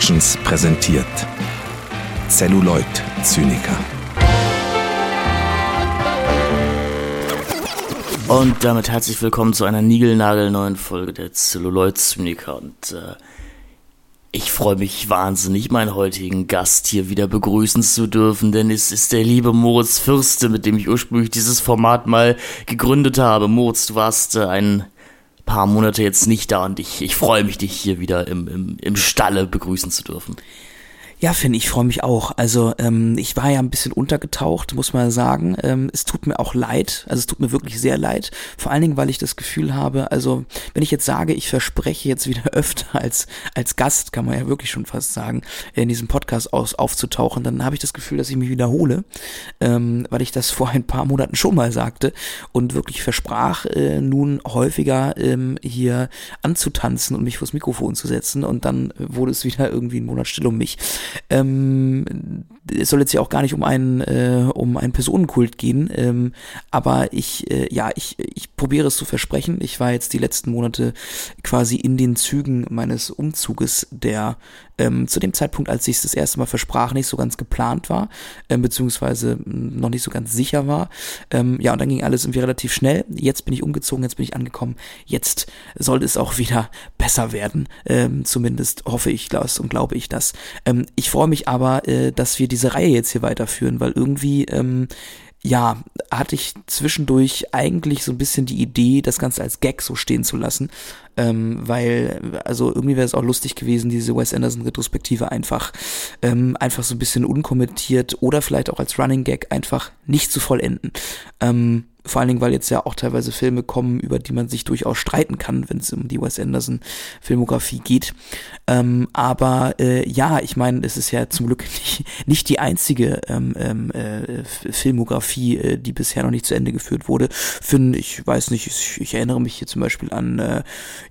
Productions präsentiert Celluloid Zyniker. Und damit herzlich willkommen zu einer niegelnagelneuen Folge der Celluloid Zyniker. Und äh, ich freue mich wahnsinnig, meinen heutigen Gast hier wieder begrüßen zu dürfen, denn es ist der liebe Moritz Fürste, mit dem ich ursprünglich dieses Format mal gegründet habe. Moritz, du warst äh, ein paar Monate jetzt nicht da und ich, ich freue mich, dich hier wieder im, im, im Stalle begrüßen zu dürfen. Ja, Finn, ich freue mich auch. Also ähm, ich war ja ein bisschen untergetaucht, muss man sagen. Ähm, es tut mir auch leid, also es tut mir wirklich sehr leid. Vor allen Dingen, weil ich das Gefühl habe, also wenn ich jetzt sage, ich verspreche jetzt wieder öfter als als Gast, kann man ja wirklich schon fast sagen, in diesem Podcast aus, aufzutauchen, dann habe ich das Gefühl, dass ich mich wiederhole, ähm, weil ich das vor ein paar Monaten schon mal sagte und wirklich versprach, äh, nun häufiger ähm, hier anzutanzen und mich vors Mikrofon zu setzen und dann wurde es wieder irgendwie ein Monat still um mich. Ähm, es soll jetzt ja auch gar nicht um einen, äh, um einen Personenkult gehen, ähm, aber ich, äh, ja, ich, ich probiere es zu versprechen. Ich war jetzt die letzten Monate quasi in den Zügen meines Umzuges, der ähm, zu dem Zeitpunkt, als ich es das erste Mal versprach, nicht so ganz geplant war, ähm, beziehungsweise noch nicht so ganz sicher war. Ähm, ja, und dann ging alles irgendwie relativ schnell. Jetzt bin ich umgezogen, jetzt bin ich angekommen. Jetzt soll es auch wieder besser werden. Ähm, zumindest hoffe ich das und glaube ich das. Ähm, ich freue mich aber, äh, dass wir diese Reihe jetzt hier weiterführen, weil irgendwie ähm, ja, hatte ich zwischendurch eigentlich so ein bisschen die Idee, das Ganze als Gag so stehen zu lassen, ähm, weil, also irgendwie wäre es auch lustig gewesen, diese Wes Anderson-Retrospektive einfach, ähm, einfach so ein bisschen unkommentiert oder vielleicht auch als Running Gag einfach nicht zu vollenden. Ähm, vor allen Dingen, weil jetzt ja auch teilweise Filme kommen, über die man sich durchaus streiten kann, wenn es um die Wes Anderson Filmografie geht. Ähm, aber äh, ja, ich meine, es ist ja zum Glück nicht, nicht die einzige ähm, ähm äh, Filmografie, äh, die bisher noch nicht zu Ende geführt wurde. Finn, ich weiß nicht, ich, ich erinnere mich hier zum Beispiel an, äh,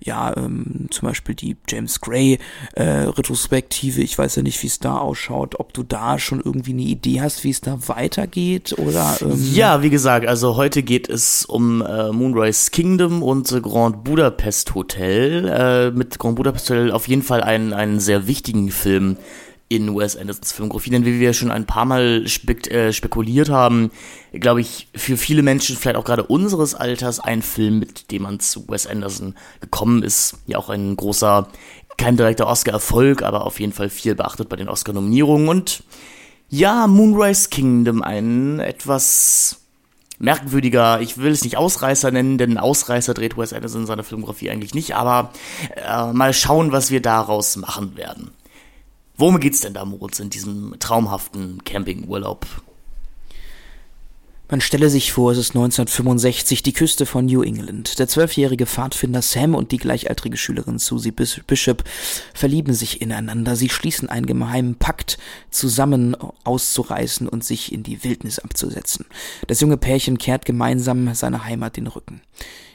ja, ähm, zum Beispiel die James Gray äh, Retrospektive. Ich weiß ja nicht, wie es da ausschaut, ob du da schon irgendwie eine Idee hast, wie es da weitergeht oder. Ähm ja, wie gesagt, also heute Heute geht es um äh, Moonrise Kingdom und äh, Grand Budapest Hotel. Äh, mit Grand Budapest Hotel auf jeden Fall einen, einen sehr wichtigen Film in Wes Andersons Filmografie, denn wie wir schon ein paar Mal spek äh, spekuliert haben, glaube ich, für viele Menschen, vielleicht auch gerade unseres Alters, ein Film, mit dem man zu Wes Anderson gekommen ist. Ja, auch ein großer, kein direkter Oscar-Erfolg, aber auf jeden Fall viel beachtet bei den Oscar-Nominierungen und ja, Moonrise Kingdom, ein etwas merkwürdiger, ich will es nicht Ausreißer nennen, denn Ausreißer dreht Wes Anderson in seiner Filmografie eigentlich nicht, aber äh, mal schauen, was wir daraus machen werden. Worum geht's denn da, Moritz, in diesem traumhaften Campingurlaub? Man stelle sich vor, es ist 1965, die Küste von New England. Der zwölfjährige Pfadfinder Sam und die gleichaltrige Schülerin Susie Bishop verlieben sich ineinander. Sie schließen einen geheimen Pakt, zusammen auszureißen und sich in die Wildnis abzusetzen. Das junge Pärchen kehrt gemeinsam seiner Heimat den Rücken.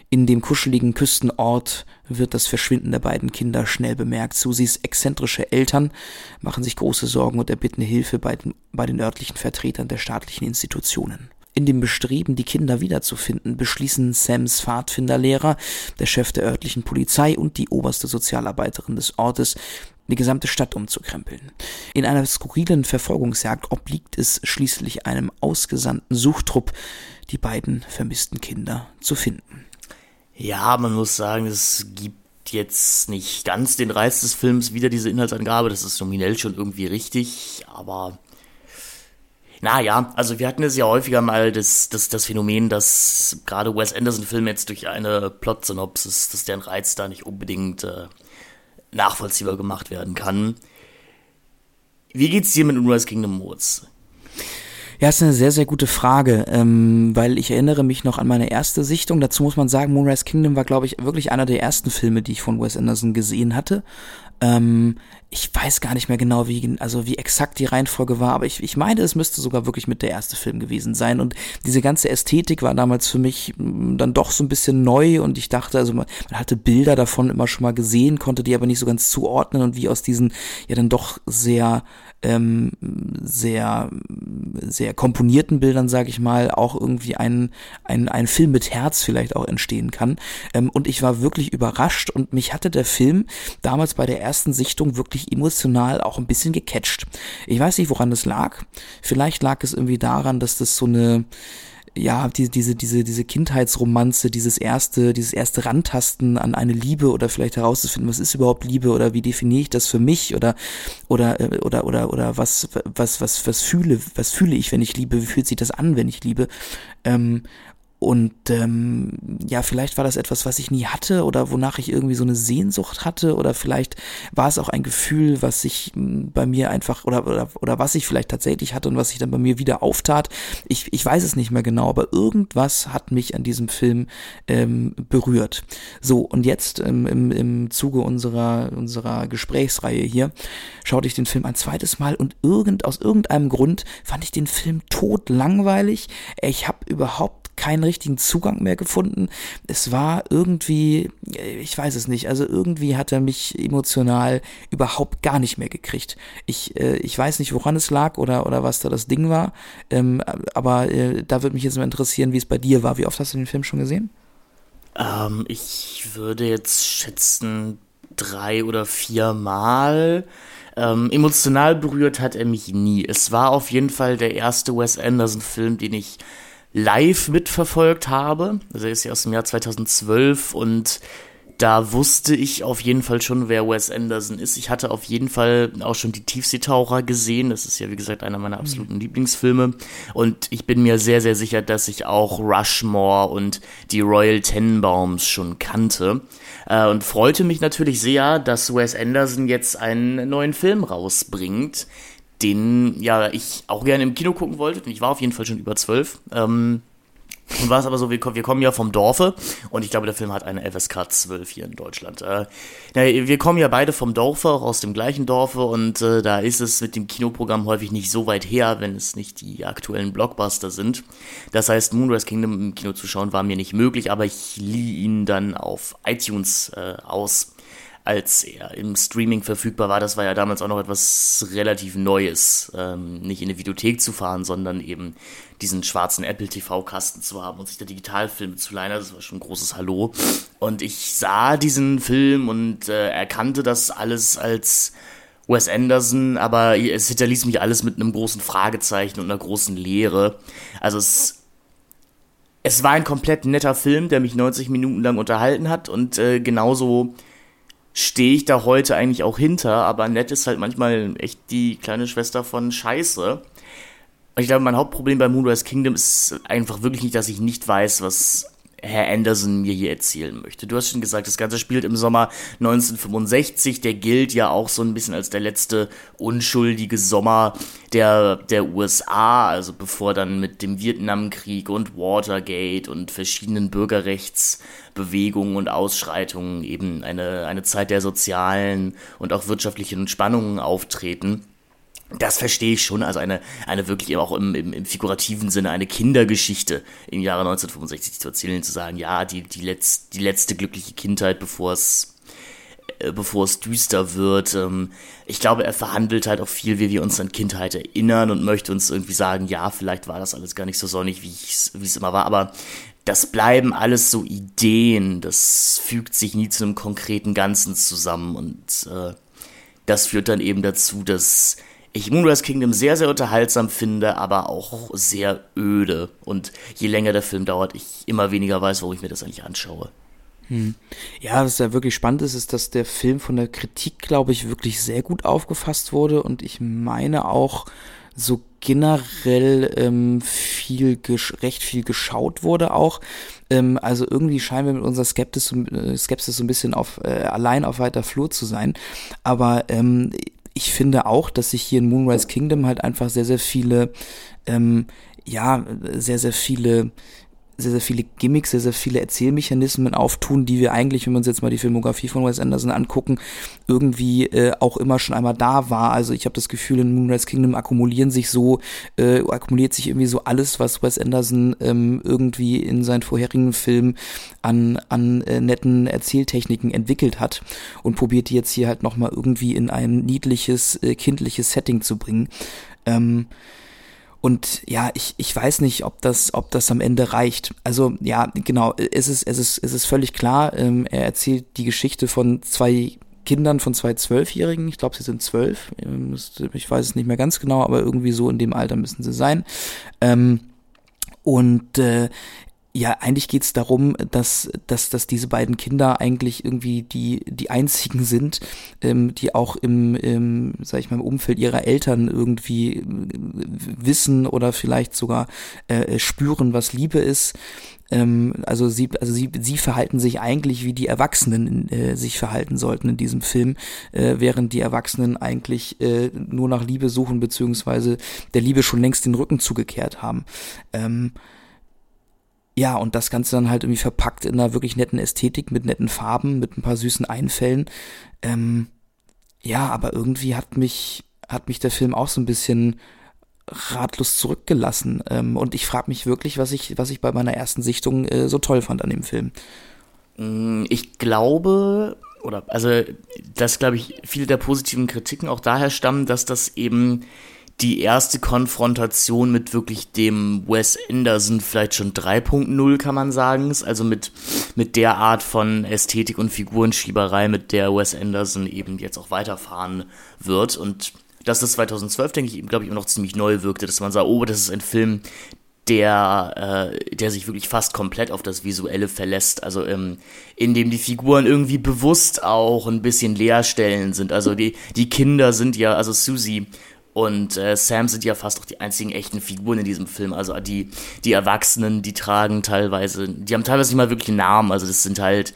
In dem kuscheligen Küstenort wird das Verschwinden der beiden Kinder schnell bemerkt. Susies exzentrische Eltern machen sich große Sorgen und erbitten Hilfe bei den, bei den örtlichen Vertretern der staatlichen Institutionen. In dem Bestreben, die Kinder wiederzufinden, beschließen Sams Pfadfinderlehrer, der Chef der örtlichen Polizei und die oberste Sozialarbeiterin des Ortes, die gesamte Stadt umzukrempeln. In einer skurrilen Verfolgungsjagd obliegt es schließlich einem ausgesandten Suchtrupp, die beiden vermissten Kinder zu finden. Ja, man muss sagen, es gibt jetzt nicht ganz den Reiz des Films wieder diese Inhaltsangabe, das ist nominell schon irgendwie richtig, aber naja, also wir hatten es ja häufiger mal das, das, das Phänomen, dass gerade Wes Anderson-Filme jetzt durch eine Plot-Synopsis, dass deren Reiz da nicht unbedingt äh, nachvollziehbar gemacht werden kann. Wie geht's dir mit Moonrise Kingdom Modes? Ja, ist eine sehr, sehr gute Frage, ähm, weil ich erinnere mich noch an meine erste Sichtung. Dazu muss man sagen, Moonrise Kingdom war, glaube ich, wirklich einer der ersten Filme, die ich von Wes Anderson gesehen hatte. Ähm, ich weiß gar nicht mehr genau, wie, also wie exakt die Reihenfolge war, aber ich, ich meine, es müsste sogar wirklich mit der erste Film gewesen sein. Und diese ganze Ästhetik war damals für mich mm, dann doch so ein bisschen neu und ich dachte, also man, man hatte Bilder davon immer schon mal gesehen, konnte die aber nicht so ganz zuordnen und wie aus diesen ja dann doch sehr ähm, sehr, sehr komponierten Bildern, sage ich mal, auch irgendwie ein, ein, ein Film mit Herz vielleicht auch entstehen kann. Ähm, und ich war wirklich überrascht und mich hatte der Film damals bei der ersten Sichtung wirklich emotional auch ein bisschen gecatcht. Ich weiß nicht, woran das lag. Vielleicht lag es irgendwie daran, dass das so eine ja, die, diese, diese, diese Kindheitsromanze, dieses erste, dieses erste Rantasten an eine Liebe oder vielleicht herauszufinden, was ist überhaupt Liebe oder wie definiere ich das für mich oder, oder, äh, oder, oder, oder was, was, was, was fühle, was fühle ich, wenn ich liebe, wie fühlt sich das an, wenn ich liebe, ähm, und ähm, ja, vielleicht war das etwas, was ich nie hatte oder wonach ich irgendwie so eine Sehnsucht hatte oder vielleicht war es auch ein Gefühl, was sich hm, bei mir einfach oder, oder, oder was ich vielleicht tatsächlich hatte und was sich dann bei mir wieder auftat. Ich, ich weiß es nicht mehr genau, aber irgendwas hat mich an diesem Film ähm, berührt. So, und jetzt ähm, im, im Zuge unserer, unserer Gesprächsreihe hier schaute ich den Film ein zweites Mal und irgend, aus irgendeinem Grund fand ich den Film tot langweilig. Ich habe überhaupt keinen richtigen Zugang mehr gefunden. Es war irgendwie, ich weiß es nicht, also irgendwie hat er mich emotional überhaupt gar nicht mehr gekriegt. Ich, äh, ich weiß nicht, woran es lag oder, oder was da das Ding war, ähm, aber äh, da würde mich jetzt mal interessieren, wie es bei dir war. Wie oft hast du den Film schon gesehen? Ähm, ich würde jetzt schätzen drei oder vier Mal. Ähm, emotional berührt hat er mich nie. Es war auf jeden Fall der erste Wes Anderson-Film, den ich live mitverfolgt habe. Also er ist ja aus dem Jahr 2012 und da wusste ich auf jeden Fall schon, wer Wes Anderson ist. Ich hatte auf jeden Fall auch schon die Tiefseetaucher gesehen. Das ist ja, wie gesagt, einer meiner absoluten mhm. Lieblingsfilme. Und ich bin mir sehr, sehr sicher, dass ich auch Rushmore und die Royal Tenenbaums schon kannte. Äh, und freute mich natürlich sehr, dass Wes Anderson jetzt einen neuen Film rausbringt, den ja ich auch gerne im Kino gucken wollte. Ich war auf jeden Fall schon über zwölf. Ähm, und war es aber so, wir, wir, kommen ja vom Dorfe und ich glaube, der Film hat eine FSK 12 hier in Deutschland. Äh, wir kommen ja beide vom Dorfe, auch aus dem gleichen Dorfe und äh, da ist es mit dem Kinoprogramm häufig nicht so weit her, wenn es nicht die aktuellen Blockbuster sind. Das heißt, Moonrise Kingdom im Kino zu schauen war mir nicht möglich, aber ich lieh ihn dann auf iTunes äh, aus als er im Streaming verfügbar war. Das war ja damals auch noch etwas relativ Neues, ähm, nicht in eine Videothek zu fahren, sondern eben diesen schwarzen Apple TV-Kasten zu haben und sich da Digitalfilme zu leihen. Das war schon ein großes Hallo. Und ich sah diesen Film und äh, erkannte das alles als Wes Anderson, aber es hinterließ mich alles mit einem großen Fragezeichen und einer großen Leere. Also es es war ein komplett netter Film, der mich 90 Minuten lang unterhalten hat und äh, genauso stehe ich da heute eigentlich auch hinter, aber nett ist halt manchmal echt die kleine Schwester von Scheiße. Und ich glaube, mein Hauptproblem bei Moonrise Kingdom ist einfach wirklich nicht, dass ich nicht weiß, was Herr Anderson mir hier erzählen möchte. Du hast schon gesagt, das Ganze spielt im Sommer 1965. Der gilt ja auch so ein bisschen als der letzte unschuldige Sommer der, der USA, also bevor dann mit dem Vietnamkrieg und Watergate und verschiedenen Bürgerrechtsbewegungen und Ausschreitungen eben eine, eine Zeit der sozialen und auch wirtschaftlichen Spannungen auftreten das verstehe ich schon. Als eine, eine wirklich auch im, im, im figurativen Sinne eine Kindergeschichte im Jahre 1965 zu erzählen, zu sagen, ja, die, die, letz, die letzte glückliche Kindheit, bevor es äh, bevor es düster wird. Ähm, ich glaube, er verhandelt halt auch viel, wie wir uns an Kindheit erinnern und möchte uns irgendwie sagen, ja, vielleicht war das alles gar nicht so sonnig, wie es immer war, aber das bleiben alles so Ideen, das fügt sich nie zu einem konkreten Ganzen zusammen. Und äh, das führt dann eben dazu, dass ich Moonrise Kingdom sehr, sehr unterhaltsam finde, aber auch sehr öde. Und je länger der Film dauert, ich immer weniger weiß, wo ich mir das eigentlich anschaue. Hm. Ja, was ja wirklich spannend ist, ist, dass der Film von der Kritik, glaube ich, wirklich sehr gut aufgefasst wurde und ich meine auch so generell ähm, viel recht viel geschaut wurde auch. Ähm, also irgendwie scheinen wir mit unserer Skepsis, äh, Skepsis so ein bisschen auf äh, allein auf weiter Flur zu sein. Aber ähm, ich finde auch, dass sich hier in Moonrise Kingdom halt einfach sehr, sehr viele, ähm, ja, sehr, sehr viele sehr, sehr viele Gimmicks, sehr, sehr viele Erzählmechanismen auftun, die wir eigentlich, wenn wir uns jetzt mal die Filmografie von Wes Anderson angucken, irgendwie äh, auch immer schon einmal da war. Also ich habe das Gefühl, in Moonrise Kingdom akkumulieren sich so, äh, akkumuliert sich irgendwie so alles, was Wes Anderson ähm, irgendwie in seinen vorherigen Filmen an, an äh, netten Erzähltechniken entwickelt hat und probiert die jetzt hier halt nochmal irgendwie in ein niedliches, äh, kindliches Setting zu bringen. Ähm, und ja, ich, ich weiß nicht, ob das, ob das am Ende reicht. Also ja, genau, es ist, es ist, es ist völlig klar. Ähm, er erzählt die Geschichte von zwei Kindern von zwei Zwölfjährigen. Ich glaube, sie sind zwölf. Ähm, ich weiß es nicht mehr ganz genau, aber irgendwie so in dem Alter müssen sie sein. Ähm, und äh, ja, eigentlich geht's darum, dass, dass, dass diese beiden Kinder eigentlich irgendwie die, die einzigen sind, ähm, die auch im, im, sag ich mal, im Umfeld ihrer Eltern irgendwie äh, wissen oder vielleicht sogar äh, spüren, was Liebe ist. Ähm, also sie, also sie, sie verhalten sich eigentlich wie die Erwachsenen äh, sich verhalten sollten in diesem Film, äh, während die Erwachsenen eigentlich äh, nur nach Liebe suchen, beziehungsweise der Liebe schon längst den Rücken zugekehrt haben. Ähm, ja, und das Ganze dann halt irgendwie verpackt in einer wirklich netten Ästhetik mit netten Farben, mit ein paar süßen Einfällen. Ähm, ja, aber irgendwie hat mich, hat mich der Film auch so ein bisschen ratlos zurückgelassen. Ähm, und ich frage mich wirklich, was ich, was ich bei meiner ersten Sichtung äh, so toll fand an dem Film. Mm, ich glaube, oder also, dass glaube ich viele der positiven Kritiken auch daher stammen, dass das eben die erste Konfrontation mit wirklich dem Wes Anderson vielleicht schon 3.0 kann man sagen, also mit, mit der Art von Ästhetik und Figurenschieberei, mit der Wes Anderson eben jetzt auch weiterfahren wird und dass das 2012, denke ich, glaube ich, immer noch ziemlich neu wirkte, dass man sagt, oh, das ist ein Film, der, äh, der sich wirklich fast komplett auf das Visuelle verlässt. Also ähm, in dem die Figuren irgendwie bewusst auch ein bisschen Leerstellen sind. Also die, die Kinder sind ja, also Susie und äh, Sam sind ja fast auch die einzigen echten Figuren in diesem Film. Also die, die Erwachsenen, die tragen teilweise, die haben teilweise nicht mal wirklich einen Namen. Also das sind halt,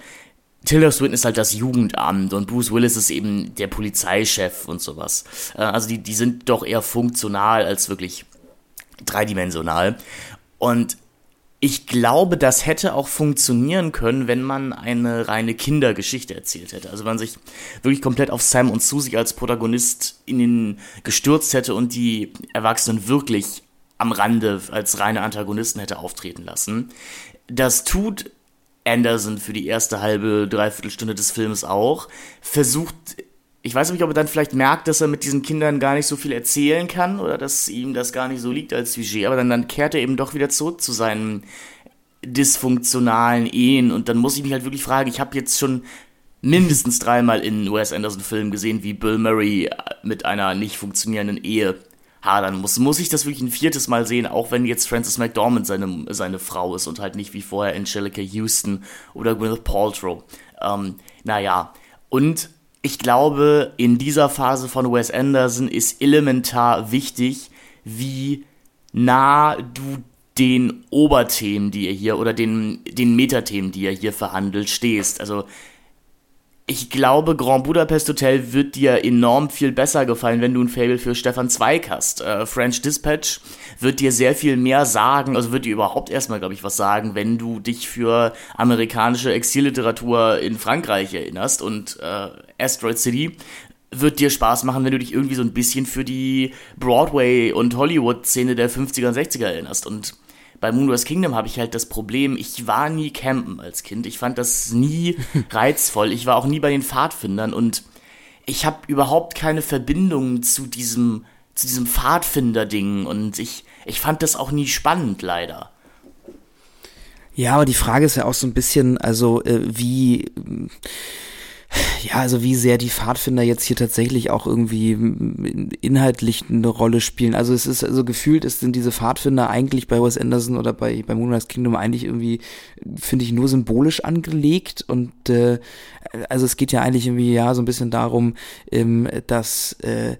Tilda Swinton ist halt das Jugendamt und Bruce Willis ist eben der Polizeichef und sowas. Äh, also die, die sind doch eher funktional als wirklich dreidimensional. Und ich glaube, das hätte auch funktionieren können, wenn man eine reine Kindergeschichte erzählt hätte. Also wenn man sich wirklich komplett auf Sam und Susie als Protagonist in den gestürzt hätte und die Erwachsenen wirklich am Rande als reine Antagonisten hätte auftreten lassen. Das tut Anderson für die erste halbe, dreiviertel Stunde des Films auch. Versucht ich weiß nicht, ob er dann vielleicht merkt, dass er mit diesen Kindern gar nicht so viel erzählen kann oder dass ihm das gar nicht so liegt als Sujet, aber dann, dann kehrt er eben doch wieder zurück zu seinen dysfunktionalen Ehen und dann muss ich mich halt wirklich fragen, ich habe jetzt schon mindestens dreimal in Wes Anderson Filmen gesehen, wie Bill Murray mit einer nicht funktionierenden Ehe hadern muss. Muss ich das wirklich ein viertes Mal sehen, auch wenn jetzt Frances McDormand seine, seine Frau ist und halt nicht wie vorher Angelica Houston oder Gwyneth Paltrow. Ähm, naja, und ich glaube, in dieser Phase von Wes Anderson ist elementar wichtig, wie nah du den Oberthemen, die er hier, oder den, den Metathemen, die er hier verhandelt, stehst. Also ich glaube, Grand Budapest Hotel wird dir enorm viel besser gefallen, wenn du ein Fable für Stefan Zweig hast. Äh, French Dispatch wird dir sehr viel mehr sagen, also wird dir überhaupt erstmal, glaube ich, was sagen, wenn du dich für amerikanische Exilliteratur in Frankreich erinnerst. Und äh, Asteroid City wird dir Spaß machen, wenn du dich irgendwie so ein bisschen für die Broadway- und Hollywood-Szene der 50er und 60er erinnerst. Und bei Moonrise Kingdom habe ich halt das Problem, ich war nie campen als Kind. Ich fand das nie reizvoll. Ich war auch nie bei den Pfadfindern und ich habe überhaupt keine Verbindung zu diesem, zu diesem Pfadfinder-Ding und ich, ich fand das auch nie spannend, leider. Ja, aber die Frage ist ja auch so ein bisschen, also äh, wie ja, also wie sehr die Pfadfinder jetzt hier tatsächlich auch irgendwie inhaltlich eine Rolle spielen. Also es ist also gefühlt, es sind diese Pfadfinder eigentlich bei Wes Anderson oder bei, bei Moonrise Kingdom eigentlich irgendwie, finde ich, nur symbolisch angelegt. Und äh, also es geht ja eigentlich irgendwie ja so ein bisschen darum, ähm, dass äh,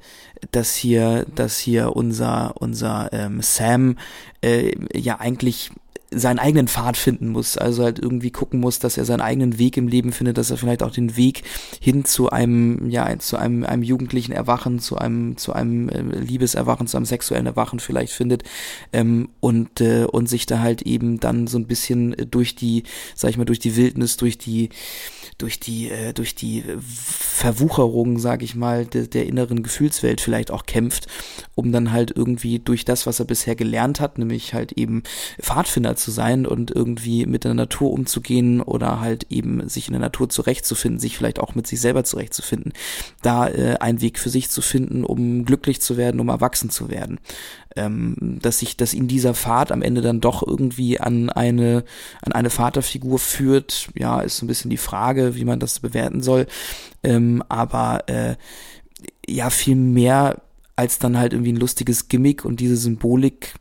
dass hier, dass hier unser unser ähm, Sam äh, ja eigentlich seinen eigenen Pfad finden muss, also halt irgendwie gucken muss, dass er seinen eigenen Weg im Leben findet, dass er vielleicht auch den Weg hin zu einem, ja, zu einem, einem jugendlichen Erwachen, zu einem, zu einem äh, Liebeserwachen, zu einem sexuellen Erwachen vielleicht findet ähm, und äh, und sich da halt eben dann so ein bisschen durch die, sag ich mal, durch die Wildnis, durch die durch die äh, durch die Verwucherung, sag ich mal, de, der inneren Gefühlswelt vielleicht auch kämpft, um dann halt irgendwie durch das, was er bisher gelernt hat, nämlich halt eben Pfadfinder zu sein und irgendwie mit der Natur umzugehen oder halt eben sich in der Natur zurechtzufinden, sich vielleicht auch mit sich selber zurechtzufinden, da äh, einen Weg für sich zu finden, um glücklich zu werden, um erwachsen zu werden. Ähm, dass sich, dass ihn dieser Pfad am Ende dann doch irgendwie an eine, an eine Vaterfigur führt, ja, ist so ein bisschen die Frage, wie man das bewerten soll. Ähm, aber äh, ja, viel mehr als dann halt irgendwie ein lustiges Gimmick und diese Symbolik,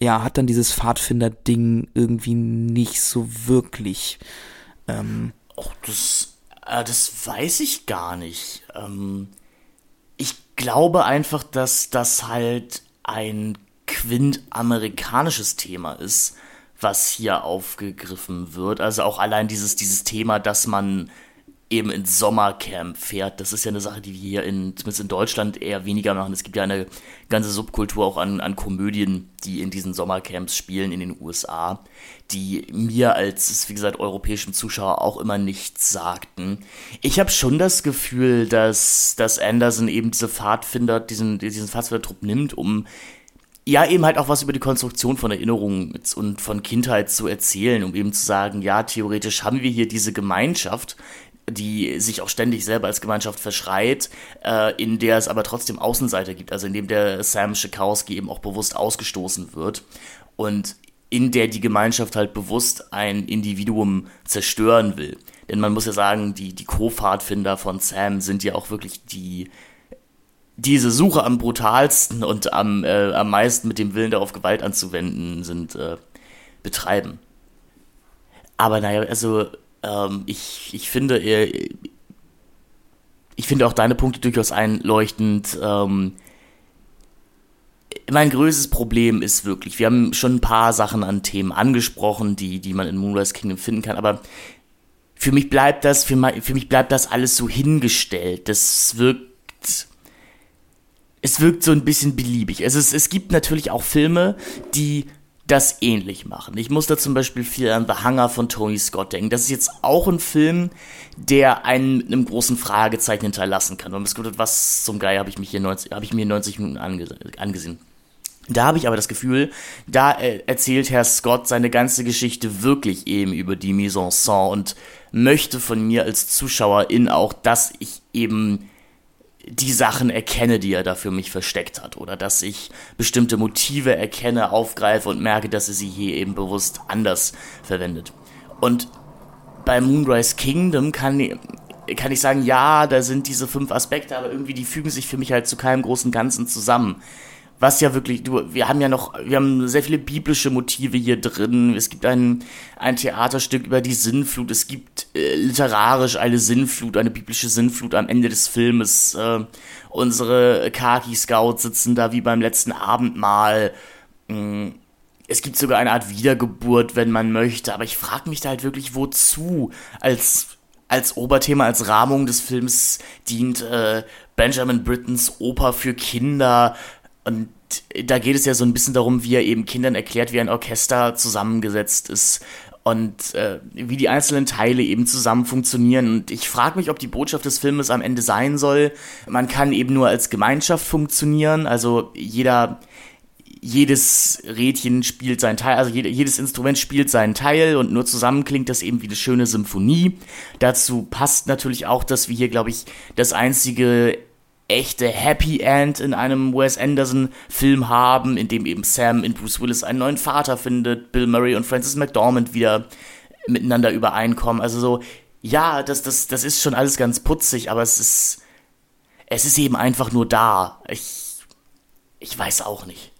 ja, hat dann dieses Pfadfinder-Ding irgendwie nicht so wirklich. Ähm, oh, das, äh, das weiß ich gar nicht. Ähm, ich glaube einfach, dass das halt ein quint-amerikanisches Thema ist, was hier aufgegriffen wird. Also auch allein dieses, dieses Thema, dass man eben ins Sommercamp fährt. Das ist ja eine Sache, die wir hier in, zumindest in Deutschland eher weniger machen. Es gibt ja eine ganze Subkultur auch an, an Komödien, die in diesen Sommercamps spielen in den USA, die mir als, wie gesagt, europäischem Zuschauer auch immer nichts sagten. Ich habe schon das Gefühl, dass, dass Anderson eben diese Pfadfinder, diesen, diesen Pfadfindertrupp nimmt, um ja, eben halt auch was über die Konstruktion von Erinnerungen und von Kindheit zu erzählen, um eben zu sagen, ja, theoretisch haben wir hier diese Gemeinschaft, die sich auch ständig selber als Gemeinschaft verschreit, äh, in der es aber trotzdem Außenseiter gibt, also in dem der Sam Schikowski eben auch bewusst ausgestoßen wird und in der die Gemeinschaft halt bewusst ein Individuum zerstören will. Denn man muss ja sagen, die, die Co-Pfadfinder von Sam sind ja auch wirklich die, diese Suche am brutalsten und am, äh, am meisten mit dem Willen darauf Gewalt anzuwenden sind, äh, betreiben. Aber naja, also ähm, ich, ich finde, ich finde auch deine Punkte durchaus einleuchtend. Ähm, mein größtes Problem ist wirklich, wir haben schon ein paar Sachen an Themen angesprochen, die, die man in Moonrise Kingdom finden kann, aber für mich bleibt das, für, für mich bleibt das alles so hingestellt. Das wirkt, es wirkt so ein bisschen beliebig. Also es, es gibt natürlich auch Filme, die das ähnlich machen. Ich muss da zum Beispiel viel an The Hunger von Tony Scott denken. Das ist jetzt auch ein Film, der einen mit einem großen Fragezeichen hinterlassen kann. Und es gibt was zum Geier habe ich mich hier 90, habe ich mir 90 Minuten ange, angesehen. Da habe ich aber das Gefühl, da erzählt Herr Scott seine ganze Geschichte wirklich eben über die Mise en scène und möchte von mir als Zuschauerin auch, dass ich eben die Sachen erkenne, die er da für mich versteckt hat. Oder dass ich bestimmte Motive erkenne, aufgreife und merke, dass er sie hier eben bewusst anders verwendet. Und bei Moonrise Kingdom kann, kann ich sagen, ja, da sind diese fünf Aspekte, aber irgendwie die fügen sich für mich halt zu keinem großen Ganzen zusammen was ja wirklich, du, wir haben ja noch, wir haben sehr viele biblische Motive hier drin. Es gibt ein, ein Theaterstück über die Sinnflut. Es gibt äh, literarisch eine Sinnflut, eine biblische Sinnflut am Ende des Filmes. Äh, unsere Kaki-Scouts sitzen da wie beim letzten Abendmahl. Mm, es gibt sogar eine Art Wiedergeburt, wenn man möchte. Aber ich frage mich da halt wirklich, wozu? Als als Oberthema, als Rahmung des Films dient äh, Benjamin Brittons Oper für Kinder, und da geht es ja so ein bisschen darum, wie er eben Kindern erklärt, wie ein Orchester zusammengesetzt ist und äh, wie die einzelnen Teile eben zusammen funktionieren. Und ich frage mich, ob die Botschaft des Filmes am Ende sein soll, man kann eben nur als Gemeinschaft funktionieren, also jeder, jedes Rädchen spielt seinen Teil, also jedes Instrument spielt seinen Teil und nur zusammen klingt das eben wie eine schöne Symphonie. Dazu passt natürlich auch, dass wir hier, glaube ich, das einzige echte Happy End in einem Wes Anderson Film haben, in dem eben Sam in Bruce Willis einen neuen Vater findet, Bill Murray und Francis McDormand wieder miteinander übereinkommen. Also so, ja, das, das, das ist schon alles ganz putzig, aber es ist, es ist eben einfach nur da. Ich, ich weiß auch nicht.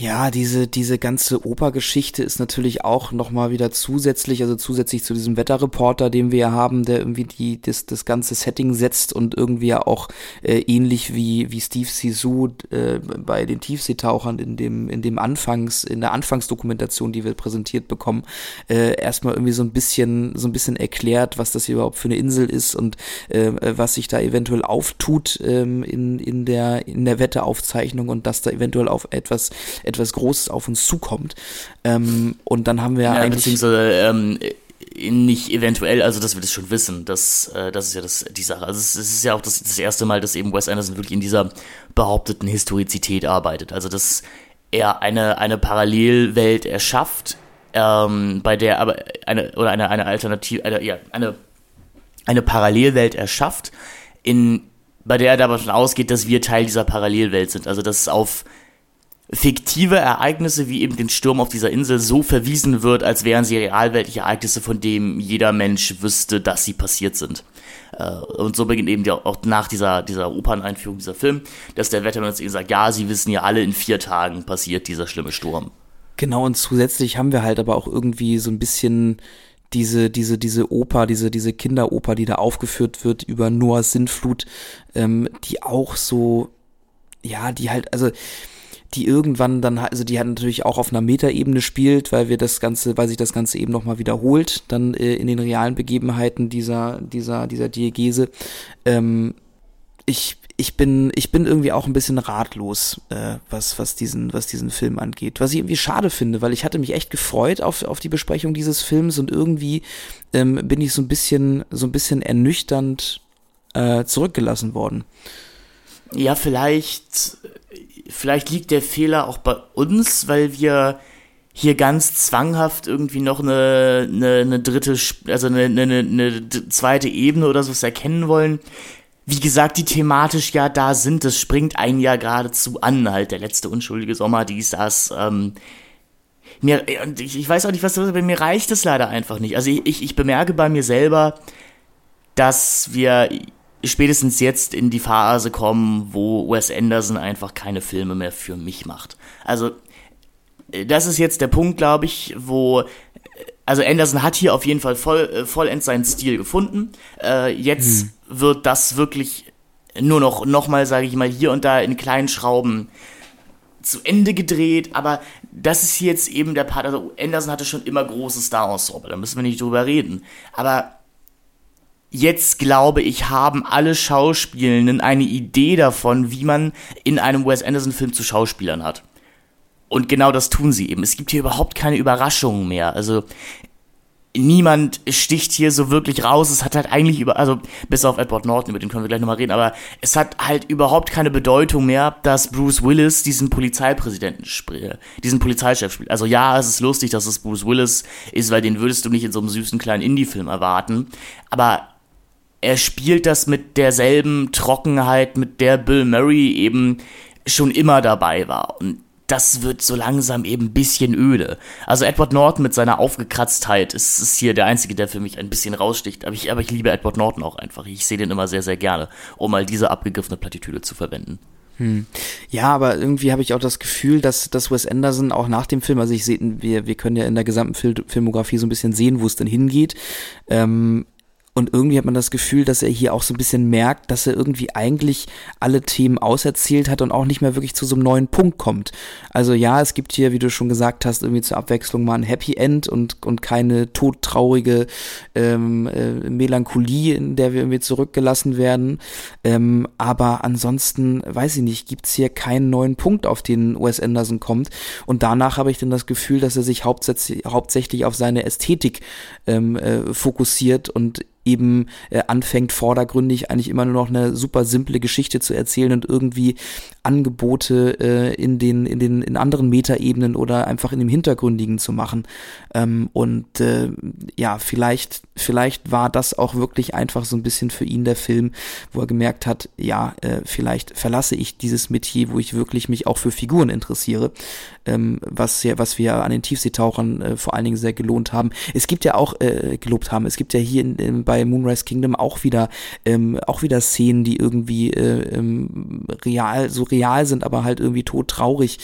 Ja, diese, diese ganze Opergeschichte ist natürlich auch nochmal wieder zusätzlich, also zusätzlich zu diesem Wetterreporter, den wir ja haben, der irgendwie die, das, das ganze Setting setzt und irgendwie ja auch äh, ähnlich wie, wie Steve Sisu äh, bei den Tiefseetauchern in dem, in dem Anfangs, in der Anfangsdokumentation, die wir präsentiert bekommen, äh, erstmal irgendwie so ein bisschen, so ein bisschen erklärt, was das hier überhaupt für eine Insel ist und äh, was sich da eventuell auftut ähm, in, in der, in der Wetteaufzeichnung und dass da eventuell auf etwas etwas Großes auf uns zukommt. Ähm, und dann haben wir ja, eigentlich. Beziehungsweise, ähm, nicht eventuell, also dass wir das schon wissen, das, äh, das ist ja das, die Sache. Also es, es ist ja auch das, das erste Mal, dass eben Wes Anderson wirklich in dieser behaupteten Historizität arbeitet. Also das er eine, eine Parallelwelt erschafft, ähm, bei der aber eine, oder eine, eine Alternative, eine, ja, eine, eine Parallelwelt erschafft, in, bei der er davon ausgeht, dass wir Teil dieser Parallelwelt sind. Also, dass auf fiktive Ereignisse wie eben den Sturm auf dieser Insel so verwiesen wird, als wären sie realweltliche Ereignisse, von denen jeder Mensch wüsste, dass sie passiert sind. Äh, und so beginnt eben auch nach dieser, dieser Operneinführung, dieser Film, dass der Wettermann jetzt eben sagt, ja, sie wissen ja alle, in vier Tagen passiert dieser schlimme Sturm. Genau, und zusätzlich haben wir halt aber auch irgendwie so ein bisschen diese, diese, diese Oper, diese, diese Kinderoper, die da aufgeführt wird über Noahs Sintflut, ähm, die auch so, ja, die halt, also die irgendwann dann, also die hat natürlich auch auf einer Metaebene spielt, weil wir das Ganze, weil sich das Ganze eben nochmal wiederholt, dann äh, in den realen Begebenheiten dieser, dieser, dieser Diegese. Ähm, ich, ich bin, ich bin irgendwie auch ein bisschen ratlos, äh, was, was diesen, was diesen Film angeht. Was ich irgendwie schade finde, weil ich hatte mich echt gefreut auf, auf die Besprechung dieses Films und irgendwie ähm, bin ich so ein bisschen, so ein bisschen ernüchternd äh, zurückgelassen worden. Ja, vielleicht vielleicht liegt der Fehler auch bei uns, weil wir hier ganz zwanghaft irgendwie noch eine, eine, eine dritte, also eine, eine, eine zweite Ebene oder sowas erkennen wollen. Wie gesagt, die thematisch ja da sind, das springt einen ja geradezu an, halt der letzte unschuldige Sommer, dies, das, ähm, mir, ich, ich weiß auch nicht, was das ist, aber mir reicht es leider einfach nicht. Also ich, ich, ich bemerke bei mir selber, dass wir spätestens jetzt in die Phase kommen, wo Wes Anderson einfach keine Filme mehr für mich macht. Also, äh, das ist jetzt der Punkt, glaube ich, wo. Äh, also Anderson hat hier auf jeden Fall voll, äh, vollends seinen Stil gefunden. Äh, jetzt hm. wird das wirklich nur noch, nochmal, sage ich mal, hier und da in kleinen Schrauben zu Ende gedreht, aber das ist jetzt eben der Part, also Anderson hatte schon immer große Star-Ensemble, da müssen wir nicht drüber reden. Aber jetzt glaube ich, haben alle Schauspielenden eine Idee davon, wie man in einem Wes Anderson-Film zu Schauspielern hat. Und genau das tun sie eben. Es gibt hier überhaupt keine Überraschungen mehr. Also niemand sticht hier so wirklich raus. Es hat halt eigentlich über, also bis auf Edward Norton, über den können wir gleich nochmal reden, aber es hat halt überhaupt keine Bedeutung mehr, dass Bruce Willis diesen Polizeipräsidenten spielt, diesen Polizeichef spielt. Also ja, es ist lustig, dass es Bruce Willis ist, weil den würdest du nicht in so einem süßen kleinen Indie-Film erwarten. Aber er spielt das mit derselben Trockenheit, mit der Bill Murray eben schon immer dabei war. Und das wird so langsam eben ein bisschen öde. Also Edward Norton mit seiner Aufgekratztheit ist, ist hier der Einzige, der für mich ein bisschen raussticht. Aber ich, aber ich liebe Edward Norton auch einfach. Ich sehe den immer sehr, sehr gerne, um mal diese abgegriffene Plattitüde zu verwenden. Hm. Ja, aber irgendwie habe ich auch das Gefühl, dass, dass Wes Anderson auch nach dem Film, also ich sehe, wir, wir können ja in der gesamten Fil Filmografie so ein bisschen sehen, wo es denn hingeht. Ähm, und irgendwie hat man das Gefühl, dass er hier auch so ein bisschen merkt, dass er irgendwie eigentlich alle Themen auserzählt hat und auch nicht mehr wirklich zu so einem neuen Punkt kommt. Also ja, es gibt hier, wie du schon gesagt hast, irgendwie zur Abwechslung mal ein Happy End und, und keine todtraurige ähm, äh, Melancholie, in der wir irgendwie zurückgelassen werden. Ähm, aber ansonsten, weiß ich nicht, gibt's hier keinen neuen Punkt, auf den Wes Anderson kommt. Und danach habe ich dann das Gefühl, dass er sich hauptsächlich, hauptsächlich auf seine Ästhetik ähm, äh, fokussiert und eben äh, anfängt vordergründig eigentlich immer nur noch eine super simple Geschichte zu erzählen und irgendwie Angebote äh, in den in den in anderen Metaebenen oder einfach in dem Hintergründigen zu machen. Ähm, und äh, ja vielleicht vielleicht war das auch wirklich einfach so ein bisschen für ihn der Film wo er gemerkt hat ja äh, vielleicht verlasse ich dieses Metier wo ich wirklich mich auch für Figuren interessiere ähm, was ja was wir an den Tiefseetauchern äh, vor allen Dingen sehr gelohnt haben. Es gibt ja auch äh, gelobt haben. Es gibt ja hier in, in bei Moonrise Kingdom auch wieder ähm, auch wieder Szenen, die irgendwie äh, ähm, real, so real sind, aber halt irgendwie todtraurig.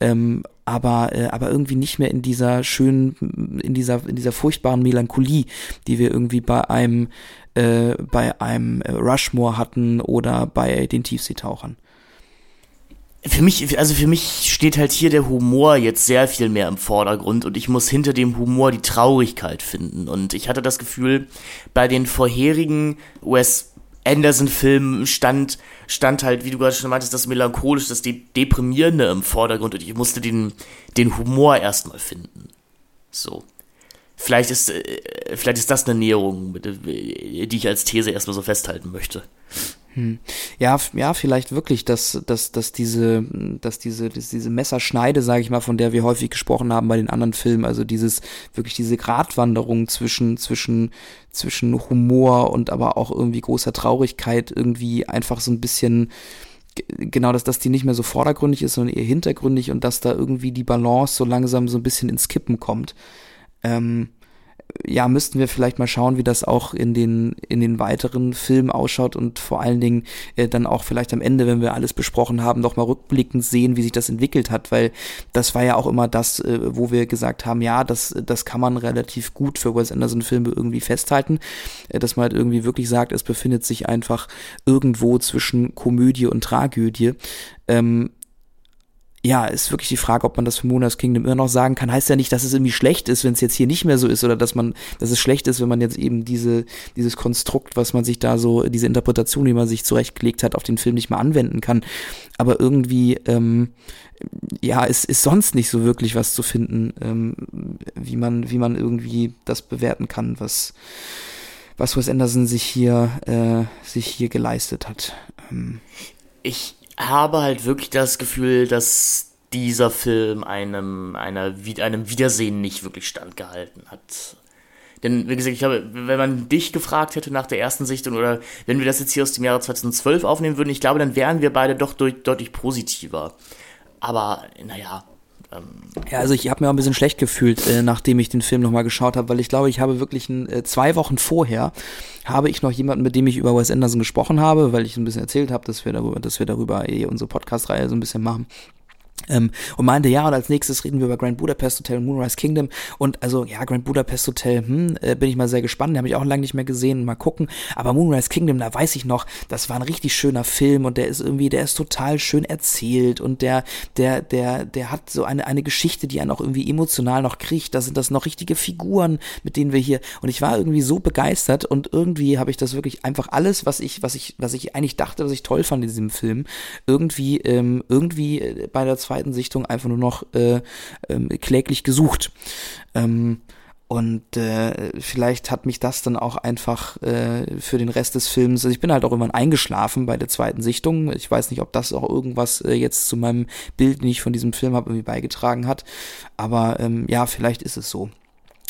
Ähm, aber äh, aber irgendwie nicht mehr in dieser schönen in dieser in dieser furchtbaren Melancholie, die wir irgendwie bei einem äh, bei einem Rushmore hatten oder bei den Tiefseetauchern für mich, also für mich steht halt hier der Humor jetzt sehr viel mehr im Vordergrund und ich muss hinter dem Humor die Traurigkeit finden. Und ich hatte das Gefühl, bei den vorherigen Wes Anderson-Filmen stand, stand halt, wie du gerade schon meintest, das Melancholische, das De Deprimierende im Vordergrund und ich musste den, den Humor erstmal finden. So. Vielleicht ist, äh, vielleicht ist das eine Näherung, die ich als These erstmal so festhalten möchte. Hm. Ja, ja, vielleicht wirklich, dass, dass, dass diese, dass diese, dass diese Messerschneide, sage ich mal, von der wir häufig gesprochen haben bei den anderen Filmen, also dieses, wirklich diese Gratwanderung zwischen, zwischen, zwischen Humor und aber auch irgendwie großer Traurigkeit irgendwie einfach so ein bisschen, genau, dass, dass die nicht mehr so vordergründig ist, sondern eher hintergründig und dass da irgendwie die Balance so langsam so ein bisschen ins Kippen kommt. Ähm, ja, müssten wir vielleicht mal schauen, wie das auch in den, in den weiteren Filmen ausschaut und vor allen Dingen äh, dann auch vielleicht am Ende, wenn wir alles besprochen haben, noch mal rückblickend sehen, wie sich das entwickelt hat, weil das war ja auch immer das, äh, wo wir gesagt haben, ja, das, das kann man relativ gut für Wes Anderson Filme irgendwie festhalten, äh, dass man halt irgendwie wirklich sagt, es befindet sich einfach irgendwo zwischen Komödie und Tragödie. Ähm, ja, ist wirklich die Frage, ob man das für Moonrise Kingdom immer noch sagen kann. Heißt ja nicht, dass es irgendwie schlecht ist, wenn es jetzt hier nicht mehr so ist oder dass man, dass es schlecht ist, wenn man jetzt eben diese, dieses Konstrukt, was man sich da so, diese Interpretation, die man sich zurechtgelegt hat, auf den Film nicht mehr anwenden kann. Aber irgendwie, ähm, ja, es ist sonst nicht so wirklich was zu finden, ähm, wie man, wie man irgendwie das bewerten kann, was, was Wes Anderson sich hier, äh, sich hier geleistet hat. Ähm. Ich, habe halt wirklich das Gefühl, dass dieser Film einem, einer, einem Wiedersehen nicht wirklich standgehalten hat. Denn, wie gesagt, ich glaube, wenn man dich gefragt hätte nach der ersten Sichtung oder wenn wir das jetzt hier aus dem Jahre 2012 aufnehmen würden, ich glaube, dann wären wir beide doch deutlich positiver. Aber, naja, ja, also ich habe mir auch ein bisschen schlecht gefühlt, äh, nachdem ich den Film nochmal geschaut habe, weil ich glaube, ich habe wirklich ein, äh, zwei Wochen vorher habe ich noch jemanden, mit dem ich über Wes Anderson gesprochen habe, weil ich ein bisschen erzählt habe, dass wir darüber, dass wir darüber eh unsere Podcast-Reihe so ein bisschen machen. Ähm, und meinte, ja, und als nächstes reden wir über Grand Budapest Hotel und Moonrise Kingdom. Und also, ja, Grand Budapest Hotel, hm, äh, bin ich mal sehr gespannt. Den habe ich auch lange nicht mehr gesehen. Mal gucken. Aber Moonrise Kingdom, da weiß ich noch, das war ein richtig schöner Film und der ist irgendwie, der ist total schön erzählt und der, der, der, der hat so eine, eine Geschichte, die einen auch irgendwie emotional noch kriegt. Da sind das noch richtige Figuren, mit denen wir hier. Und ich war irgendwie so begeistert und irgendwie habe ich das wirklich einfach alles, was ich, was ich, was ich eigentlich dachte, was ich toll fand in diesem Film, irgendwie, ähm, irgendwie äh, bei der zweiten Sichtung einfach nur noch äh, ähm, kläglich gesucht. Ähm, und äh, vielleicht hat mich das dann auch einfach äh, für den Rest des Films, also ich bin halt auch irgendwann eingeschlafen bei der zweiten Sichtung. Ich weiß nicht, ob das auch irgendwas äh, jetzt zu meinem Bild, den ich von diesem Film habe, irgendwie beigetragen hat. Aber ähm, ja, vielleicht ist es so.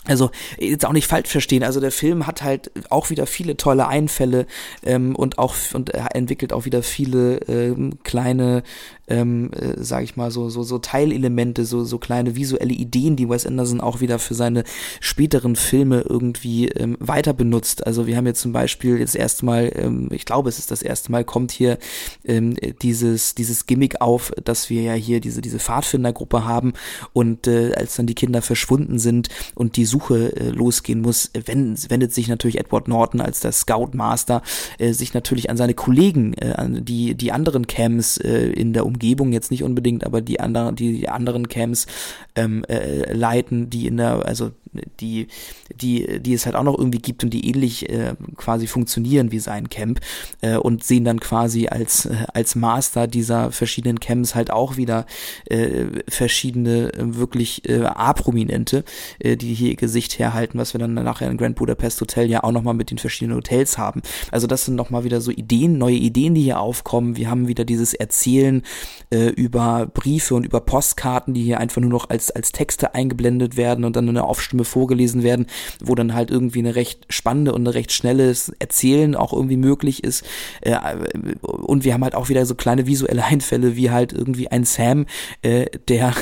Also jetzt auch nicht falsch verstehen. Also der Film hat halt auch wieder viele tolle Einfälle ähm, und auch und er entwickelt auch wieder viele ähm, kleine ähm, äh, sage ich mal, so, so, so Teilelemente, so, so kleine visuelle Ideen, die Wes Anderson auch wieder für seine späteren Filme irgendwie ähm, weiter benutzt. Also wir haben jetzt zum Beispiel jetzt erstmal, ähm, ich glaube, es ist das erste Mal, kommt hier ähm, dieses, dieses Gimmick auf, dass wir ja hier diese, diese Pfadfindergruppe haben und äh, als dann die Kinder verschwunden sind und die Suche äh, losgehen muss, wendet, wendet sich natürlich Edward Norton als der Scoutmaster äh, sich natürlich an seine Kollegen, äh, an die, die anderen Cams äh, in der Umgebung jetzt nicht unbedingt, aber die anderen, die, die anderen Camps ähm, äh, leiten, die in der, also die, die, die es halt auch noch irgendwie gibt und die ähnlich äh, quasi funktionieren wie sein Camp äh, und sehen dann quasi als, äh, als Master dieser verschiedenen Camps halt auch wieder äh, verschiedene äh, wirklich äh, A-Prominente, äh, die hier ihr Gesicht herhalten, was wir dann nachher in Grand Budapest Hotel ja auch nochmal mit den verschiedenen Hotels haben. Also das sind nochmal wieder so Ideen, neue Ideen, die hier aufkommen. Wir haben wieder dieses Erzählen äh, über Briefe und über Postkarten, die hier einfach nur noch als, als Texte eingeblendet werden und dann eine Aufstimme vorgelesen werden, wo dann halt irgendwie eine recht spannende und eine recht schnelles Erzählen auch irgendwie möglich ist. Äh, und wir haben halt auch wieder so kleine visuelle Einfälle, wie halt irgendwie ein Sam, äh, der,